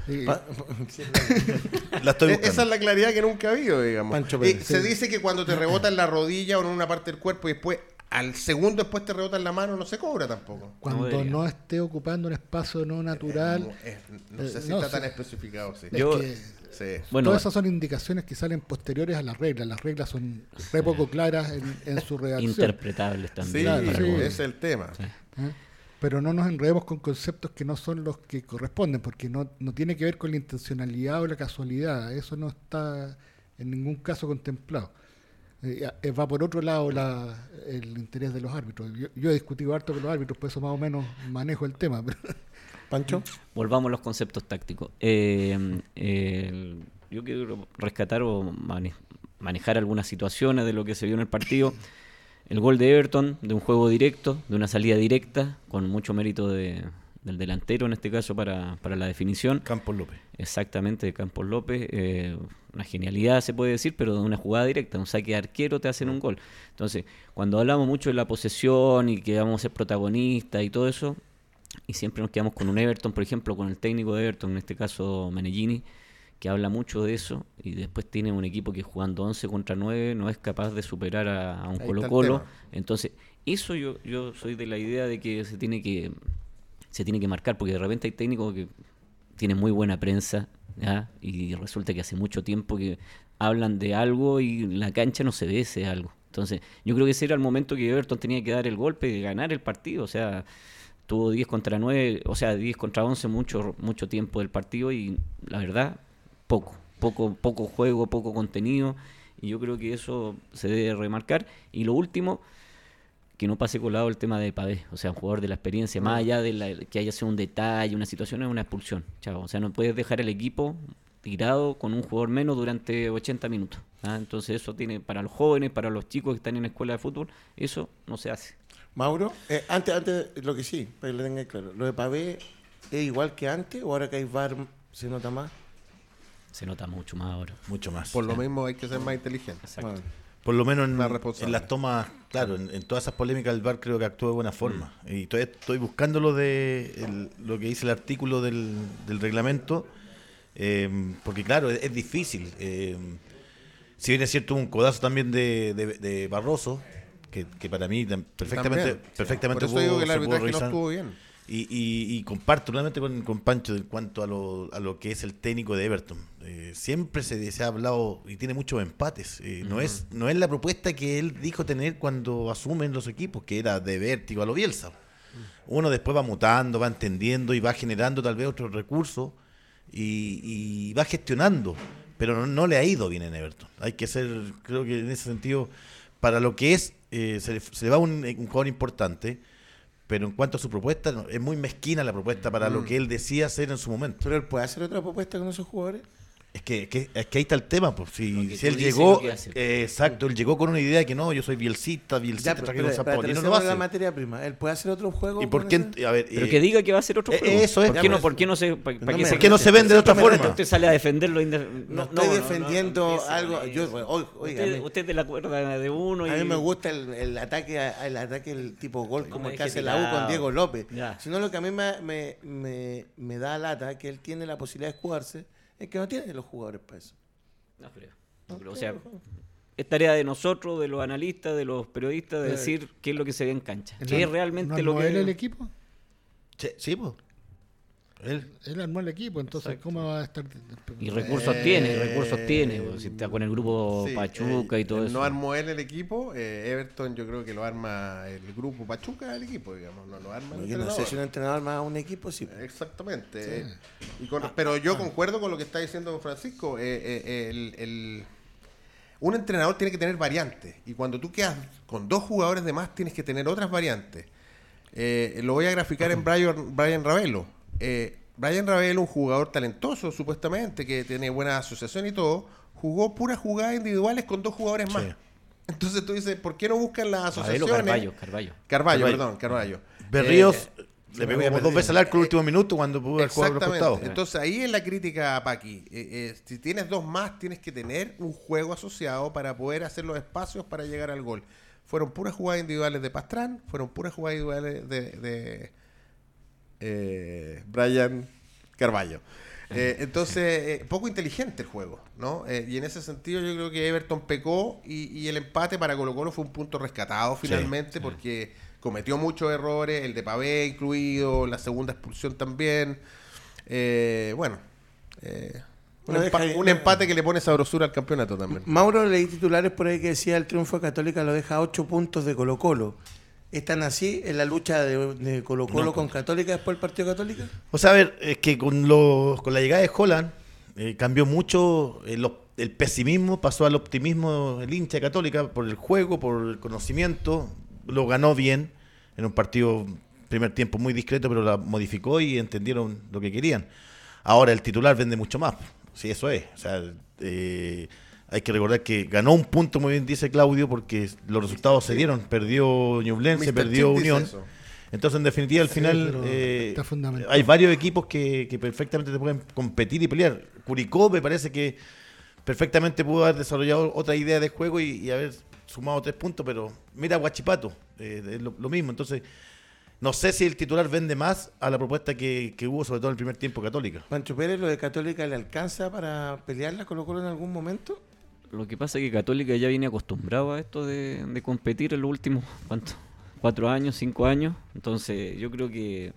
Sí. La estoy E- buscando. Esa es la claridad que nunca ha habido, digamos. Pancho Eh, Pérez. se Sí. dice que cuando te rebota en la rodilla o en una parte del cuerpo y después, al segundo después te rebota en la mano, no se cobra tampoco. Cuando no esté ocupando un espacio no natural. No, es- no sé Eh, si no, está sí. tan especificado, sí. es Yo- que Sí. Bueno, todas esas son indicaciones que salen posteriores a las reglas. Las reglas son re poco claras en, en su redacción. interpretables también. Sí, Claro, ese es el tema. ¿eh? Pero no nos enredemos con conceptos que no son los que corresponden, porque no, no tiene que ver con la intencionalidad o la casualidad. Eso no está en ningún caso contemplado. Eh, eh, va por otro lado la- el interés de los árbitros. Yo, he discutido harto con los árbitros, por eso más o menos manejo el tema. Pancho. Volvamos a los conceptos tácticos. Eh, yo quiero rescatar o mane- manejar algunas situaciones de lo que se vio en el partido. El gol de Everton, de un juego directo, de una salida directa, con mucho mérito de- del delantero en este caso para, para la definición. Campos López. Exactamente, Campos López. eh, una genialidad se puede decir, pero de una jugada directa, un saque de arquero te hacen un gol. Entonces, cuando hablamos mucho de la posesión y que vamos a ser protagonistas y todo eso, y siempre nos quedamos con un Everton, por ejemplo, con el técnico de Everton, en este caso Menellini, que habla mucho de eso, y después tiene un equipo que jugando 11 contra 9 no es capaz de superar a, a un Ahí está Colo el Colo. tema. Entonces, eso yo, yo soy de la idea de que se tiene que se tiene que marcar, porque de repente hay técnicos que tienen muy buena prensa, y resulta que hace mucho tiempo que hablan de algo y la cancha no se ve ese algo. Entonces, yo creo que ese era el momento que Everton tenía que dar el golpe y ganar el partido. O sea, tuvo 10 contra 9, o sea, 10 contra 11 mucho, mucho tiempo del partido y la verdad, poco, poco, poco juego, poco contenido. Y yo creo que eso se debe remarcar. Y lo último, que no pase colado el tema de Pavé, o sea, un jugador de la experiencia, más allá de la- que haya sido un detalle, una situación, es una expulsión, chavo. O sea, no puedes dejar el equipo tirado con un jugador menos durante 80 minutos. ¿ah? Entonces eso tiene para los jóvenes, para los chicos que están en la escuela de fútbol, eso no se hace. Mauro, eh, antes, antes, lo que sí, para que lo tengan claro. ¿Lo de Pavé es igual que antes o ahora que hay VAR se nota más? Se nota mucho más ahora. Mucho más. Por lo mismo hay que ser más inteligente. Exacto. Bueno, Por lo menos en, en las tomas, claro, en, en todas esas polémicas el VAR creo que actuó de buena forma. Mm. Y todavía estoy buscando lo de el- lo que dice el artículo del, del reglamento, eh, porque claro, es, es difícil. eh, si bien es cierto un codazo también de, de- de Barroso, que, que para mí tam- perfectamente, También, sí. perfectamente Por eso digo pudo- que el se pudo arbitraje no revisar. estuvo bien. Y, y- y comparto nuevamente con, con Pancho en cuanto a lo, a lo que es el técnico de Everton. Eh, siempre se, se ha hablado y tiene muchos empates. Eh, no, es, no es la propuesta que él dijo tener cuando asumen los equipos, que era de vértigo a lo Bielsa. Uno después va mutando, va entendiendo y va generando tal vez otros recursos y, y va gestionando. Pero no, no le ha ido bien en Everton. Hay que ser, creo que en ese sentido, para lo que es, eh, se, le, se le va un, un jugador importante. Pero en cuanto a su propuesta, no, es muy mezquina la propuesta para lo que él decía hacer en su momento. ¿Pero él puede hacer otra propuesta con esos jugadores? Es que, que- es que ahí está el tema, pues. Si, que si él llegó, que hace. eh, exacto, él llegó con una idea que no, yo soy pero, trajeron pero, San Paolo, y no lo en la hace. materia prima. ¿Él puede hacer otro juego? ¿Y por qué? A ver, Pero eh, que diga que va a ser otro eh, juego. eso es, ¿Por qué no, por qué no se, pa- pa' no qué me- se- ¿por qué no se vende de otra de forma? Usted sale a defenderlo. No, estoy no, no, defendiendo algo. Yo, oiga, usted, usted de la cuerda de uno y A mí me gusta el, el ataque, el ataque, el tipo gol como el que hace la U con Diego López. Sino lo que a mí me, me, me, me da lata que él tiene la posibilidad de jugarse, es que no tiene los jugadores para eso. No creo. no creo. O sea, es tarea de nosotros, de los analistas, de los periodistas, de decir qué es lo que se ve en cancha. ¿No- ¿Qué es realmente ¿no lo que el equipo? Sí, sí, pues. Él, Él armó el equipo, entonces Exacto. ¿cómo va a estar? Y recursos Eh, tiene, recursos tiene. pues, Si está con el grupo Sí, Pachuca eh, y todo eh, eso. No armó él el equipo. eh, Everton yo creo que lo arma el grupo Pachuca el equipo, digamos. No lo arma el Yo no sé entrenador. si un entrenador más a un equipo, sí. Exactamente. eh. Y con- pero yo concuerdo con lo que está diciendo Francisco. eh, eh, el, el- un entrenador tiene que tener variantes. Y cuando tú quedas con dos jugadores de más, tienes que tener otras variantes. Eh, lo voy a graficar en Brian, Brian Ravelo. Eh, Brian Ravelo, un jugador talentoso, supuestamente, que tiene buena asociación y todo, jugó puras jugadas individuales con dos jugadores más. Sí. Entonces tú dices, ¿por qué no buscan las asociaciones? Carballo, Carballo. Carballo, Carballo. perdón, Carballo. Berríos Eh, le pegó como dos veces al arco el último minuto cuando pudo haber jugado costados. Entonces ahí es la crítica a Paqui. Eh, eh, si tienes dos más, tienes que tener un juego asociado para poder hacer los espacios para llegar al gol. Fueron puras jugadas individuales de Pastrán, fueron puras jugadas individuales de, de, eh, Brian Carballo. Eh, entonces, eh, poco inteligente el juego, ¿no? Eh, y en ese sentido yo creo que Everton pecó y, y el empate para Colo Colo fue un punto rescatado finalmente porque cometió muchos errores, el de Pavé incluido, la segunda expulsión también. Eh, bueno, eh, empa- un empate que le pone sabrosura al campeonato también. Mauro leí titulares por ahí que decía el triunfo de Católica lo deja a 8 puntos de Colo Colo. ¿Están así en la lucha de, de Colo Colo No, con Católica después del partido Católica? O sea, a ver, es que con, lo- con la llegada de Holland eh, cambió mucho el, pesimismo, pasó al optimismo el hincha de Católica por el juego, por el conocimiento, lo ganó bien en un partido primer tiempo muy discreto, pero la modificó y entendieron lo que querían. Ahora el titular vende mucho más, sí, eso es. O sea, eh, hay que recordar que ganó un punto, muy bien dice Claudio, porque los resultados se dieron. Perdió Ñublense, perdió Unión. Entonces, en definitiva, al final eh, está fundamental. hay varios equipos que, que perfectamente te pueden competir y pelear. Curicó me parece que perfectamente pudo haber desarrollado otra idea de juego y, y haber sumado tres puntos, pero mira Guachipato, eh, es lo, lo mismo. Entonces, no sé si el titular vende más a la propuesta que, que hubo, sobre todo en el primer tiempo Católica. ¿Pancho Pérez lo de Católica le alcanza para pelearla Colo Colo en algún momento? Lo que pasa es que Católica ya viene acostumbrado a esto de, de competir en los últimos, ¿cuánto? Cuatro años, cinco años. Entonces, yo creo que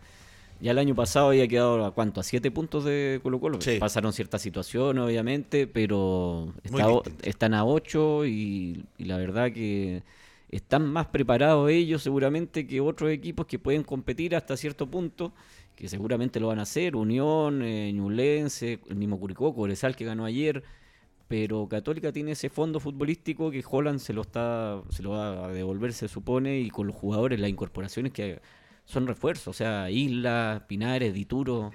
ya el año pasado había quedado a cuánto, a siete puntos de Colo Colo. Sí. Pasaron ciertas situaciones, obviamente, pero está o- están a ocho y, y la verdad que están más preparados ellos seguramente que otros equipos que pueden competir hasta cierto punto, que seguramente lo van a hacer, Unión, eh, Ñublense, el mismo Curicó, Cobresal que ganó ayer, pero Católica tiene ese fondo futbolístico que Holland se lo está se lo va a devolver se supone y con los jugadores las incorporaciones que son refuerzos, o sea, Isla, Pinares, Dituro,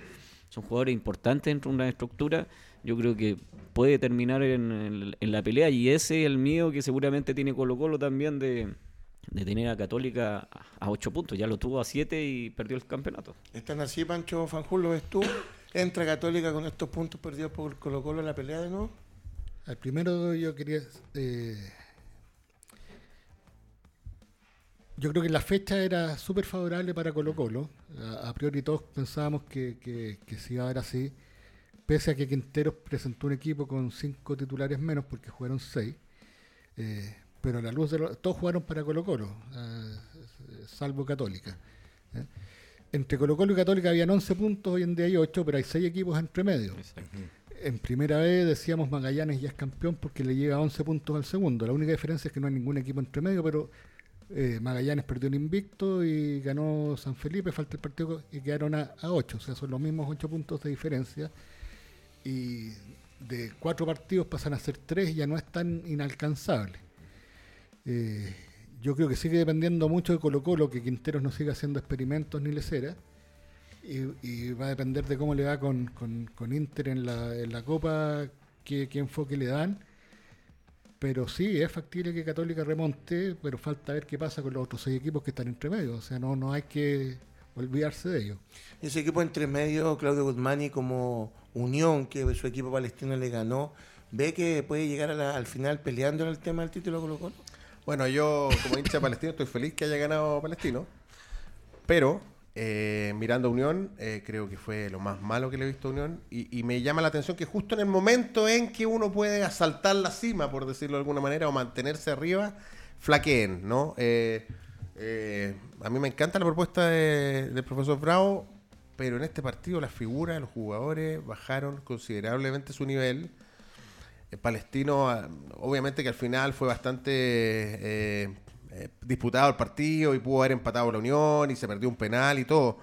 son jugadores importantes dentro de una estructura. Yo creo que puede terminar en, la pelea y ese es el miedo que seguramente tiene Colo Colo también de, de tener a Católica a- a 8 puntos. Ya lo tuvo a 7 y perdió el campeonato. ¿Están así, Pancho Fanjul? ¿Lo ves tú? ¿Entra Católica con estos puntos perdidos por Colo Colo en la pelea de nuevo? Al primero yo quería... eh, yo creo que la fecha era súper favorable para Colo Colo. A, a priori todos pensábamos que, que, que se iba a dar así. Pese a que Quinteros presentó un equipo con cinco titulares menos porque jugaron seis. Eh, pero a la luz de lo- todos jugaron para Colo Colo, eh, salvo Católica. ¿eh? Entre Colo Colo y Católica habían 11 puntos, hoy en día hay 8, pero hay 6 equipos entre medio. En primera vez decíamos Magallanes ya es campeón porque le llega 11 puntos al segundo. La única diferencia es que no hay ningún equipo entre medio, pero eh, Magallanes perdió un invicto y ganó San Felipe, falta el partido y quedaron a, 8. O sea, son los mismos 8 puntos de diferencia. Y de cuatro partidos pasan a ser tres y ya no es tan inalcanzable. Eh, yo creo que sigue dependiendo mucho de Colo Colo, que Quinteros no siga haciendo experimentos ni lecera. Y, y va a depender de cómo le va con, con, con Inter en la, en la Copa, qué, qué enfoque le dan. Pero sí, es factible que Católica remonte, pero falta ver qué pasa con los otros seis equipos que están entre medio. O sea, no, no hay que olvidarse de ellos. Ese equipo entre medio, Claudio Guzmani como Unión, que su equipo palestino le ganó, ¿ve que puede llegar a la- al final peleando en el tema del título Colo Colo? Bueno, yo como hincha palestino estoy feliz que haya ganado Palestino, pero eh, mirando Unión, eh, creo que fue lo más malo que le he visto a Unión y, me llama la atención que justo en el momento en que uno puede asaltar la cima, por decirlo de alguna manera, o mantenerse arriba, flaqueen, ¿no? Eh, a mí me encanta la propuesta de- del profesor Bravo, pero en este partido las figuras los jugadores bajaron considerablemente su nivel. El palestino, ah, obviamente que al final fue bastante eh, disputado el partido y pudo haber empatado la Unión y se perdió un penal y todo,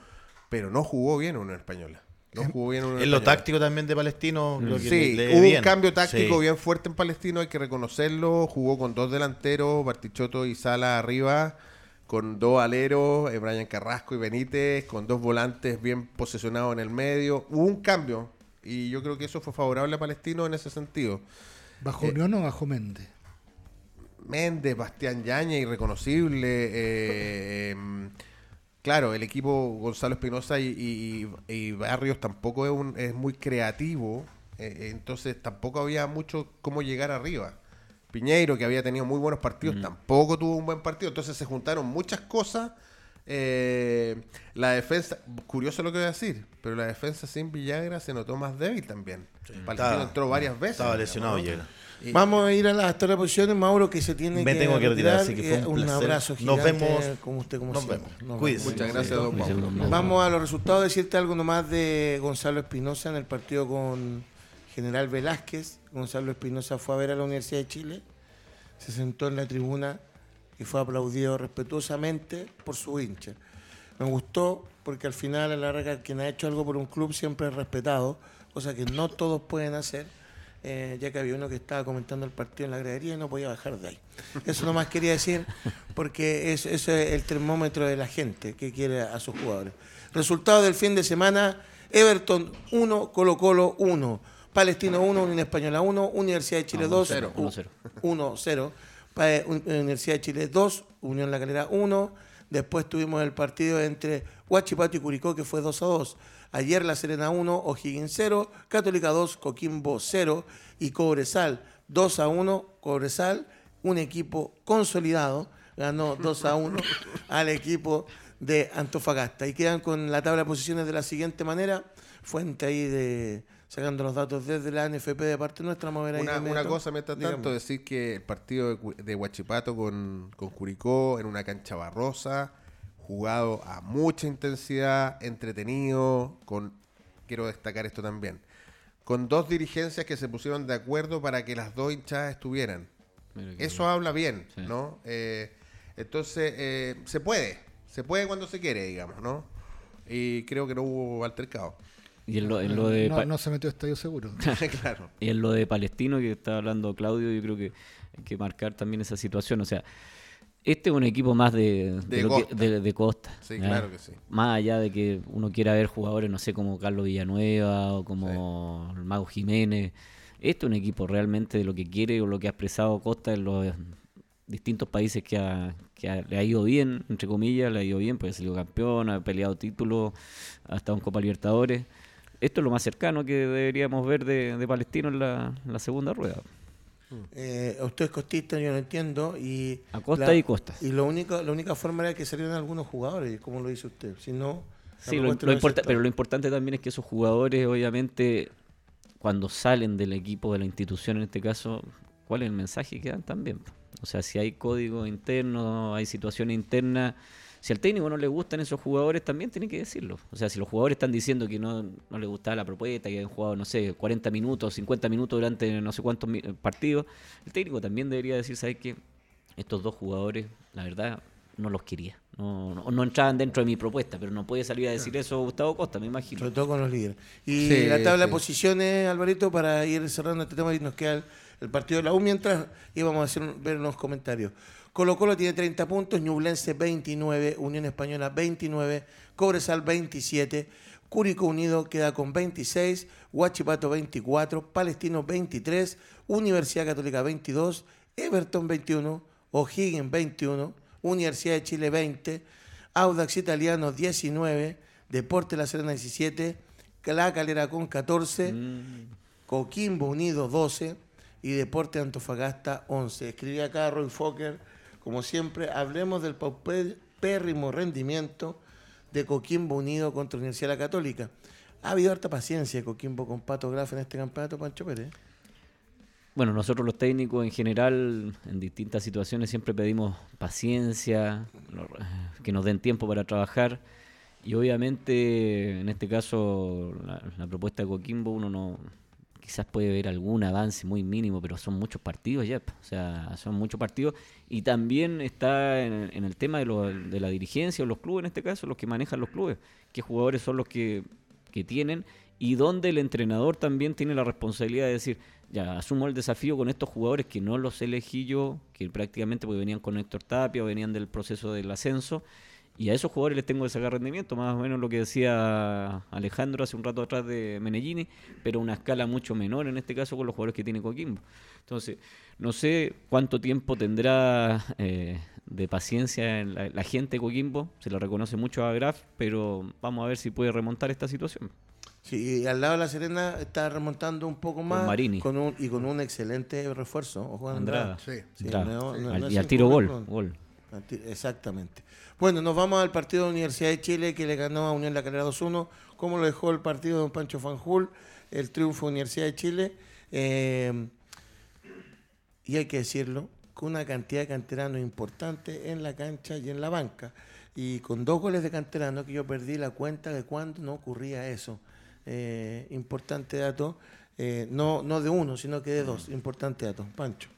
pero no jugó bien Unión Española. No jugó bien Unión En lo táctico también de Palestino, creo que Sí, le- le hubo bien. un cambio táctico Sí. bien fuerte en Palestino, hay que reconocerlo. Jugó con dos delanteros, Bartichotto y Sala arriba, con dos aleros, eh, Brian Carrasco y Benítez, con dos volantes bien posicionados en el medio. Hubo un cambio y yo creo que eso fue favorable a Palestino en ese sentido. ¿Bajo Eh, Unión o bajo Méndez? Méndez, Bastián Yaña, irreconocible. eh, em, claro, el equipo Gonzalo Espinosa y, y- y Barrios tampoco es, un- es muy creativo, eh, entonces tampoco había mucho cómo llegar arriba. Piñeiro, que había tenido muy buenos partidos, tampoco tuvo un buen partido. Entonces se juntaron muchas cosas. Eh, la defensa, curioso lo que voy a decir, pero la defensa sin Villagra se notó más débil también. Palestino entró varias veces. Estaba digamos, lesionado ¿no? ayer. Vamos a ir a las posiciones, Mauro, que se tiene Me que tengo que retirar, así que fue Eh, un placer. abrazo Nos gigante vemos. con usted como Nos siempre. vemos. Nos Cuídese. Muchas gracias, don Pablo. Vamos a los resultados, decirte algo nomás de Gonzalo Espinosa en el partido con General Velázquez. Gonzalo Espinosa fue a ver a la Universidad de Chile, se sentó en la tribuna y fue aplaudido respetuosamente por su hincha. Me gustó porque al final, a la larga, quien ha hecho algo por un club siempre es respetado, cosa que no todos pueden hacer. Eh, ya que había uno que estaba comentando el partido en la gradería y no podía bajar de ahí. Eso nomás quería decir, porque es, eso es el termómetro de la gente que quiere a sus jugadores. Resultado del fin de semana, Everton 1, Colo Colo 1, Palestino 1, Unión Española 1, Universidad de Chile 2, 1-0. 1-0. 1-0. Pa- eh, Un- Universidad de Chile 2, Unión La Calera 1. Después tuvimos el partido entre Huachipato y Curicó, que fue 2 a 2. Ayer La Serena 1, O'Higgins 0, Católica 2, Coquimbo 0 y Cobresal 2 a 1. Cobresal, un equipo consolidado, ganó 2 a 1 al equipo de Antofagasta. Y quedan con la tabla de posiciones de la siguiente manera. Fuente ahí de sacando los datos desde la NFP de parte nuestra. Vamos a ver ahí Una, una cosa, mientras Dígame. tanto, decir que el partido de, de Huachipato con, con Curicó en una cancha barrosa, jugado a mucha intensidad, entretenido, con quiero destacar esto también, con dos dirigencias que se pusieron de acuerdo para que las dos hinchadas estuvieran. Eso habla bien, Sí. ¿no? Eh, entonces, eh, se puede, se puede cuando se quiere, digamos, ¿no? Y creo que no hubo altercado. Y en lo, en lo de no, Pa- no se metió estadio seguro. claro. y en lo de Palestino que estaba hablando Claudio, yo creo que hay que marcar también esa situación. O sea, este es un equipo más de, De costa. de- de costa, Sí, claro que sí. Más allá de que uno quiera ver jugadores, no sé, como Carlos Villanueva o como el Mago Jiménez. Este es un equipo realmente de lo que quiere o lo que ha expresado Costa en los distintos países que, ha- que ha- le ha ido bien, entre comillas, le ha ido bien, porque ha sido campeón, ha peleado títulos, ha estado en Copa Libertadores. Esto es lo más cercano que deberíamos ver de, de Palestino en la, en la segunda rueda. Eh, usted es costista, yo lo entiendo. Y A costa y costa. Y lo único, la única forma era que salieran algunos jugadores, como lo dice usted. Si no, Sí, lo, propuesta lo no importa- acepta. pero lo importante también es que esos jugadores, obviamente, cuando salen del equipo, de la institución en este caso, ¿cuál es el mensaje que dan también? O sea, si hay código interno, hay situaciones internas, si al técnico no le gustan esos jugadores, también tiene que decirlo. O sea, si los jugadores están diciendo que no, no les gustaba la propuesta, que han jugado, no sé, 40 minutos, 50 minutos durante no sé cuántos partidos, el técnico también debería decir, ¿sabes qué? Estos dos jugadores, la verdad, no los quería. No, no, no entraban dentro de mi propuesta, pero no puede salir a decir eso Gustavo Costa, me imagino. Sobre todo con los líderes. Y Sí, la tabla sí. de posiciones, Alvarito, para ir cerrando este tema y nos queda el, el partido de la U mientras íbamos a hacer, un- ver unos comentarios. Colo Colo tiene 30 puntos, Ñublense 29, Unión Española 29, Cobresal 27, Curicó Unido queda con 26, Huachipato 24, Palestino 23, Universidad Católica 22, Everton 21, O'Higgins 21, Universidad de Chile 20, Audax Italiano 19, Deporte La Serena 17, La Calera con 14, Coquimbo Unido 12 y Deporte Antofagasta 11. Escribí acá Roy Fokker, como siempre, hablemos del paupérrimo rendimiento de Coquimbo Unido contra Universidad la Católica. Ha habido harta paciencia de Coquimbo con Pato Graf en este campeonato, Pancho Pérez. Bueno, nosotros los técnicos en general, en distintas situaciones, siempre pedimos paciencia, lo- que nos den tiempo para trabajar. Y obviamente, en este caso, la, la propuesta de Coquimbo, uno no quizás puede ver algún avance muy mínimo, pero son muchos partidos ya. O sea, son muchos partidos. Y también está en, el tema de, de la dirigencia o los clubes, en este caso, los que manejan los clubes. ¿Qué jugadores son los que, que tienen? Y donde el entrenador también tiene la responsabilidad de decir, ya, asumo el desafío con estos jugadores que no los elegí yo, que prácticamente porque venían con Héctor Tapia o venían del proceso del ascenso, y a esos jugadores les tengo que sacar rendimiento, más o menos lo que decía Alejandro hace un rato atrás de Menellini, pero una escala mucho menor en este caso con los jugadores que tiene Coquimbo. Entonces, no sé cuánto tiempo tendrá eh, de paciencia la, gente de Coquimbo, se lo reconoce mucho a Graf, pero vamos a ver si puede remontar esta situación. Sí, al lado de La Serena está remontando un poco más. Con Marini. y con un excelente refuerzo. Ojo, Andrada. Sí. y al tiro gol. gol. Exactamente. Bueno, nos vamos al partido de Universidad de Chile que le ganó a Unión La Calera 2-1. ¿Cómo lo dejó el partido de Don Pancho Fanjul? El triunfo de Universidad de Chile. Eh, y hay que decirlo, con una cantidad de canteranos importante en la cancha y en la banca. Y con dos goles de canteranos que yo perdí la cuenta de cuándo no ocurría eso. Eh, importante dato. Eh, no, no de uno, sino que de dos. Importante dato. Pancho.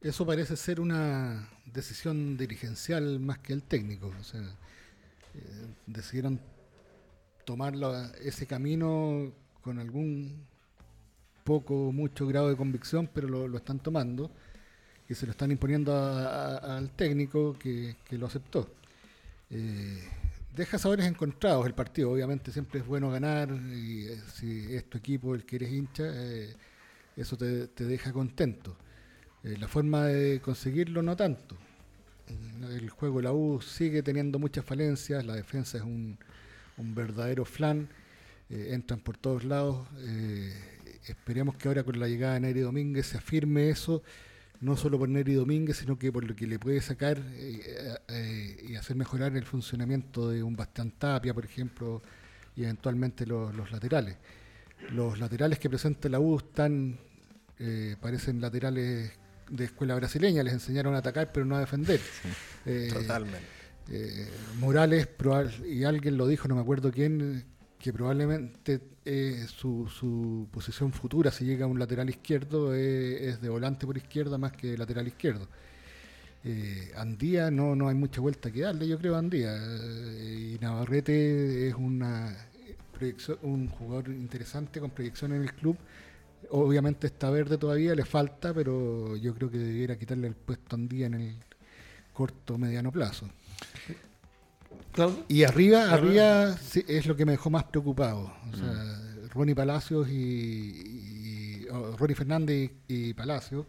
Eso parece ser una decisión dirigencial más que el técnico. O sea, eh, decidieron tomar ese camino con algún poco, mucho grado de convicción, pero lo, están tomando y se lo están imponiendo al técnico que, lo aceptó. Eh, deja sabores encontrados el partido, obviamente siempre es bueno ganar y eh, si es tu equipo el que eres hincha, eso te, te deja contento eh, la forma de conseguirlo no tanto. El juego de la U sigue teniendo muchas falencias, la defensa es un, verdadero flan, eh, entran por todos lados. Eh, esperemos que ahora con la llegada de Neri Domínguez se afirme eso, no solo por Neri Domínguez, sino que por lo que le puede sacar y hacer mejorar el funcionamiento de un Bastián Tapia, por ejemplo, y eventualmente los, los laterales. Los laterales que presenta la U están, parecen laterales de escuela brasileña, les enseñaron a atacar pero no a defender. Eh, Totalmente. Eh, Morales, y alguien lo dijo, no me acuerdo quién, que probablemente eh, su, su, posición futura, si llega a un lateral izquierdo, es de volante por izquierda más que lateral izquierdo. Andía no, no hay mucha vuelta que darle, yo creo, a Andía. y Navarrete es una un jugador interesante con proyección en el club Obviamente está verde todavía, le falta, pero yo creo que debiera quitarle el puesto a Andía en el corto mediano plazo. Y arriba, arriba es lo que me dejó más preocupado. O sea, mm. Ronnie Palacios y, Ronnie Fernández y, Palacios,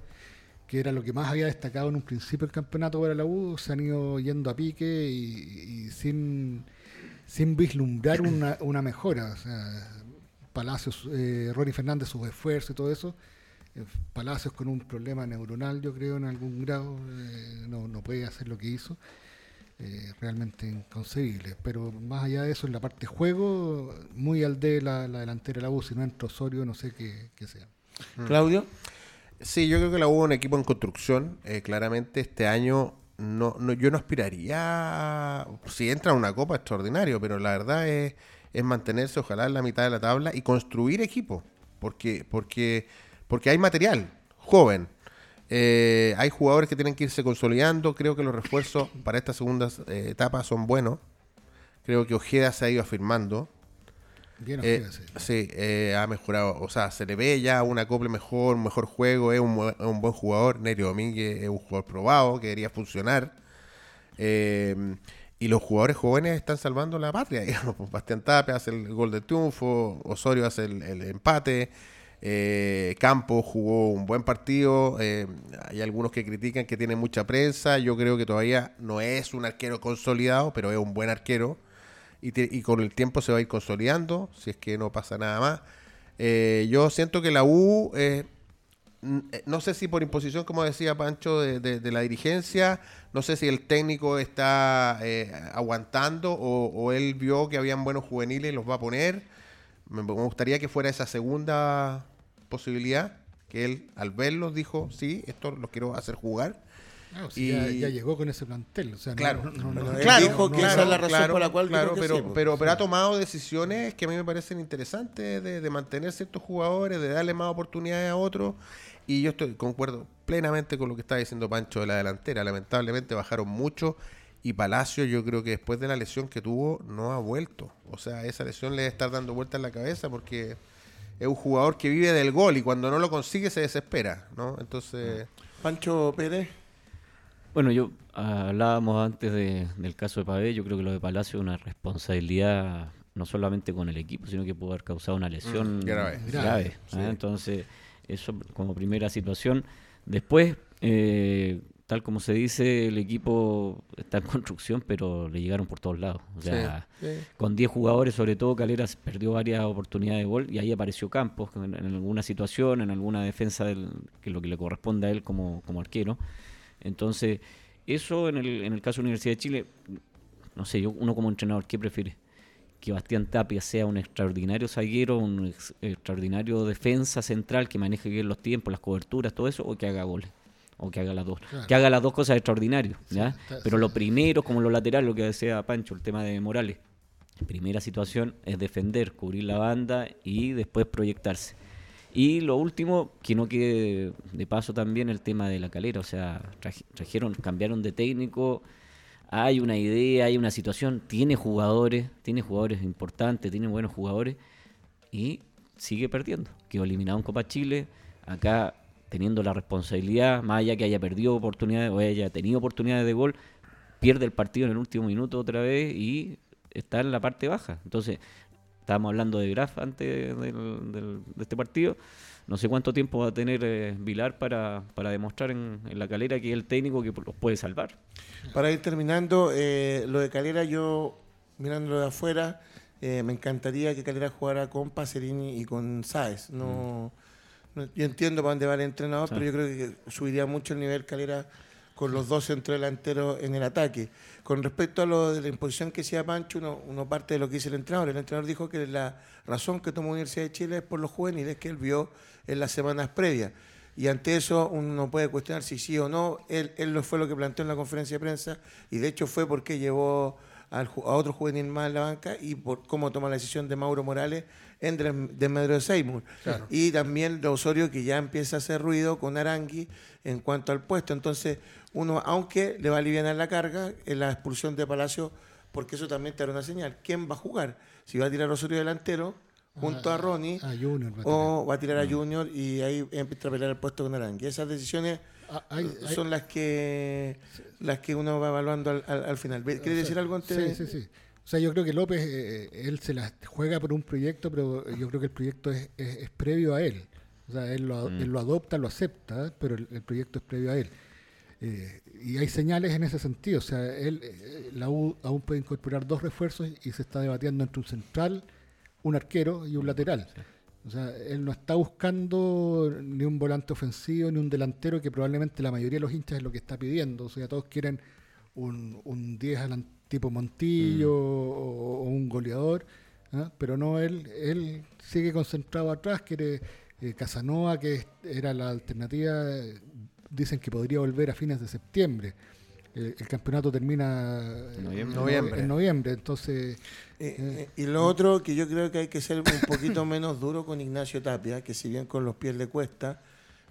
que era lo que más había destacado en un principio del campeonato para la U, se han ido yendo a pique y, sin, sin vislumbrar una, una mejora. O sea, Palacios, eh, Ronnie Fernández, sus esfuerzos y todo eso. Eh, Palacios con un problema neuronal, yo creo, en algún grado, eh, no, puede hacer lo que hizo. realmente inconcebible. Pero más allá de eso, en la parte juego, muy al de la, delantera de la U, si no entra Osorio, no sé qué, sea. Mm. Claudio. Sí, yo creo que la U es un equipo en construcción. claramente este año no, no, yo no aspiraría, si entra a una copa extraordinario, pero la verdad es es mantenerse, ojalá, en la mitad de la tabla y construir equipo. Porque, porque, porque hay material joven. Eh, hay jugadores que tienen que irse consolidando. Creo que los refuerzos para esta segunda eh, etapa son buenos. Creo que Ojeda se ha ido afirmando. Bien eh, sí, ha mejorado. O sea, se le ve ya un acople mejor, un mejor juego. Es un, un buen jugador. Nerio Domínguez es un jugador probado que debería funcionar. Eh, y los jugadores jóvenes están salvando la patria. Digamos. Pues, Bastián Tapia hace el gol de triunfo, Osorio hace el, empate, eh, Campos jugó un buen partido. Eh, hay algunos que critican que tiene mucha prensa. Yo creo que todavía no es un arquero consolidado, pero es un buen arquero. Y, con el tiempo se va a ir consolidando, si es que no pasa nada más. Eh, yo siento que la U eh, no sé si por imposición, como decía Pancho, de, la dirigencia, no sé si el técnico está eh, aguantando o, él vio que habían buenos juveniles y los va a poner. Me, gustaría que fuera esa segunda posibilidad, que él al verlos dijo, sí, esto lo quiero hacer jugar. y ya, llegó con ese plantel. O sea, claro, claro, dijo que esa es la razón por la cual. Claro, pero, pero, pero, ha tomado decisiones que a mí me parecen interesantes de, de mantener ciertos jugadores, de darle más oportunidades a otros y yo estoy concuerdo plenamente con lo que está diciendo Pancho de la delantera. Lamentablemente bajaron mucho y Palacio yo creo que después de la lesión que tuvo no ha vuelto. O sea, esa lesión le debe estar dando vuelta en la cabeza porque es un jugador que vive del gol y cuando no lo consigue se desespera, ¿no? Entonces... Pancho Pérez. Bueno, yo hablábamos antes del caso de Pavé, yo creo que lo de Palacio es una responsabilidad no solamente con el equipo, sino que pudo haber causado una lesión mm, grave. ¿eh? Entonces, eso como primera situación. Después, eh, tal como se dice, el equipo está en construcción, pero le llegaron por todos lados. O sea, con 10 jugadores, sobre todo, Caleras perdió varias oportunidades de gol y ahí apareció Campos en, alguna situación, en alguna defensa, del, que es lo que le corresponde a él como, como arquero. Entonces, eso en el, en el caso de la Universidad de Chile, no sé, yo, uno como entrenador, ¿qué prefiere? Que Bastián Tapia sea un extraordinario zaguero, un extraordinario defensa central que maneje bien los tiempos, las coberturas, todo eso, o que haga goles. O que haga las dos. Que haga las dos cosas extraordinarias. ¿ya? Pero lo primero, como lo lateral, lo que decía Pancho, el tema de Morales. Primera situación es defender, cubrir la banda y después proyectarse. Y lo último, que no quede de paso también el tema de la calera. O sea, trajeron, cambiaron de técnico hay una idea, hay una situación, tiene jugadores, tiene jugadores importantes, tiene buenos jugadores y sigue perdiendo. Quedó eliminado en Copa Chile, acá teniendo la responsabilidad, más allá que haya perdido oportunidades o haya tenido oportunidades de gol, pierde el partido en el último minuto otra vez y está en la parte baja. Entonces, estábamos hablando de Graf antes de este partido no sé cuánto tiempo va a tener eh, Vilar para, para demostrar en, la calera que es el técnico que los puede salvar. Para ir terminando, eh, lo de Calera, yo mirándolo de afuera, eh, me encantaría que Calera jugara con Pacerini y con Sáez. No, yo entiendo para dónde va el entrenador, pero yo creo que subiría mucho el nivel Calera con los dos centrodelanteros en el ataque. Con respecto a lo de la imposición que hacía Pancho, uno, parte de lo que dice el entrenador. El entrenador dijo que la razón que tomó Universidad de Chile es por los juveniles que él vio en las semanas previas. Y ante eso uno no puede cuestionar si sí o no. Él, él fue lo que planteó en la conferencia de prensa y de hecho fue porque llevó a otro juvenil más en la banca y por cómo toma la decisión de Mauro Morales en desmedro de Seymour. Y también de Osorio que ya empieza a hacer ruido con Arangui en cuanto al puesto. Entonces, uno, aunque le va a aliviar la carga en la expulsión de Palacio, porque eso también te da una señal. ¿Quién va a jugar? Si va a tirar Osorio delantero junto a, Ronnie o va a tirar a mm. Junior y ahí empieza a pelear el puesto con Arangui. Esas decisiones ah, son las que las que uno va evaluando al, final. ¿Quieres decir algo antes? Sí, sí, sí. O sea, yo creo que López, eh, él se la juega por un proyecto, pero yo creo que el proyecto es, es, previo a él. O sea, él lo, mm. él lo adopta, lo acepta, pero el, proyecto es previo a él. Eh, y hay señales en ese sentido. O sea, él, eh, la U aún puede incorporar dos refuerzos y se está debatiendo entre un central, un arquero y un lateral. O sea, él no está buscando ni un volante ofensivo ni un delantero, que probablemente la mayoría de los hinchas es lo que está pidiendo. O sea, todos quieren un, un 10 tipo Montillo mm. o, un goleador, ¿ah? pero no, él, él sigue concentrado atrás, quiere eh, Casanova, que era la alternativa, dicen que podría volver a fines de septiembre. El, campeonato termina noviembre. en noviembre, entonces... Eh, eh, y lo otro que yo creo que hay que ser un poquito menos duro con Ignacio Tapia, que si bien con los pies le cuesta,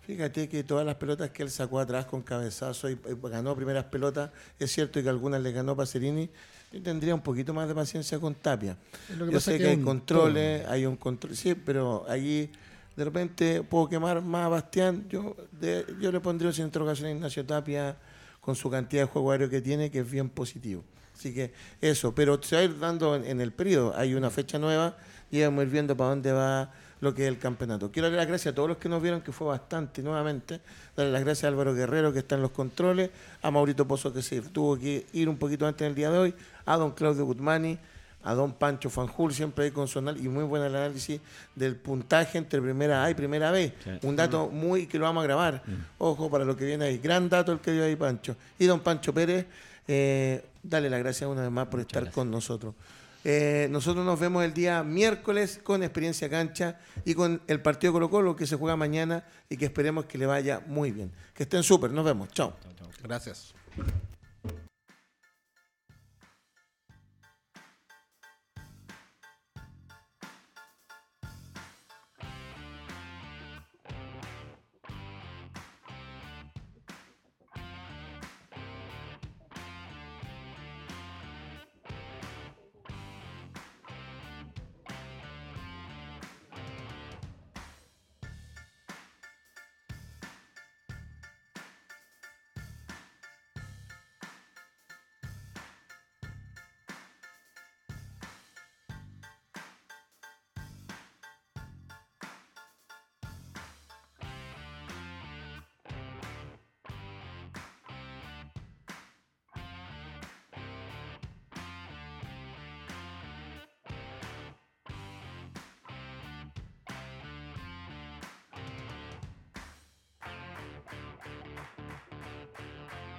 Fíjate que todas las pelotas que él sacó atrás con cabezazo y, ganó primeras pelotas, es cierto que algunas le ganó Pacerini, yo tendría un poquito más de paciencia con Tapia. yo sé que, hay controles, hay un control, sí, pero allí de repente puedo quemar más a Bastián. Yo, yo le pondría sin interrogación a Ignacio Tapia con su cantidad de juego aéreo que tiene, que es bien positivo. Así que eso, pero se va a ir dando en, el periodo. Hay una fecha nueva y vamos a ir viendo para dónde va lo que es el campeonato. Quiero darle las gracias a todos los que nos vieron, que fue bastante nuevamente. Darle las gracias a Álvaro Guerrero, que está en los controles, a Maurito Pozo, que se tuvo que ir un poquito antes del día de hoy, a don Claudio Gutmani, a don Pancho Fanjul, siempre ahí con su y muy buen análisis del puntaje entre primera A y primera B. Un dato muy que lo vamos a grabar. Mm. Ojo para lo que viene ahí. Gran dato el que dio ahí Pancho. Y don Pancho Pérez, eh, dale las gracias una vez más por estar con nosotros. Eh, nosotros nos vemos el día miércoles con Experiencia Cancha y con el partido Colo Colo que se juega mañana y que esperemos que le vaya muy bien. Que estén súper, nos vemos. Chao. Gracias.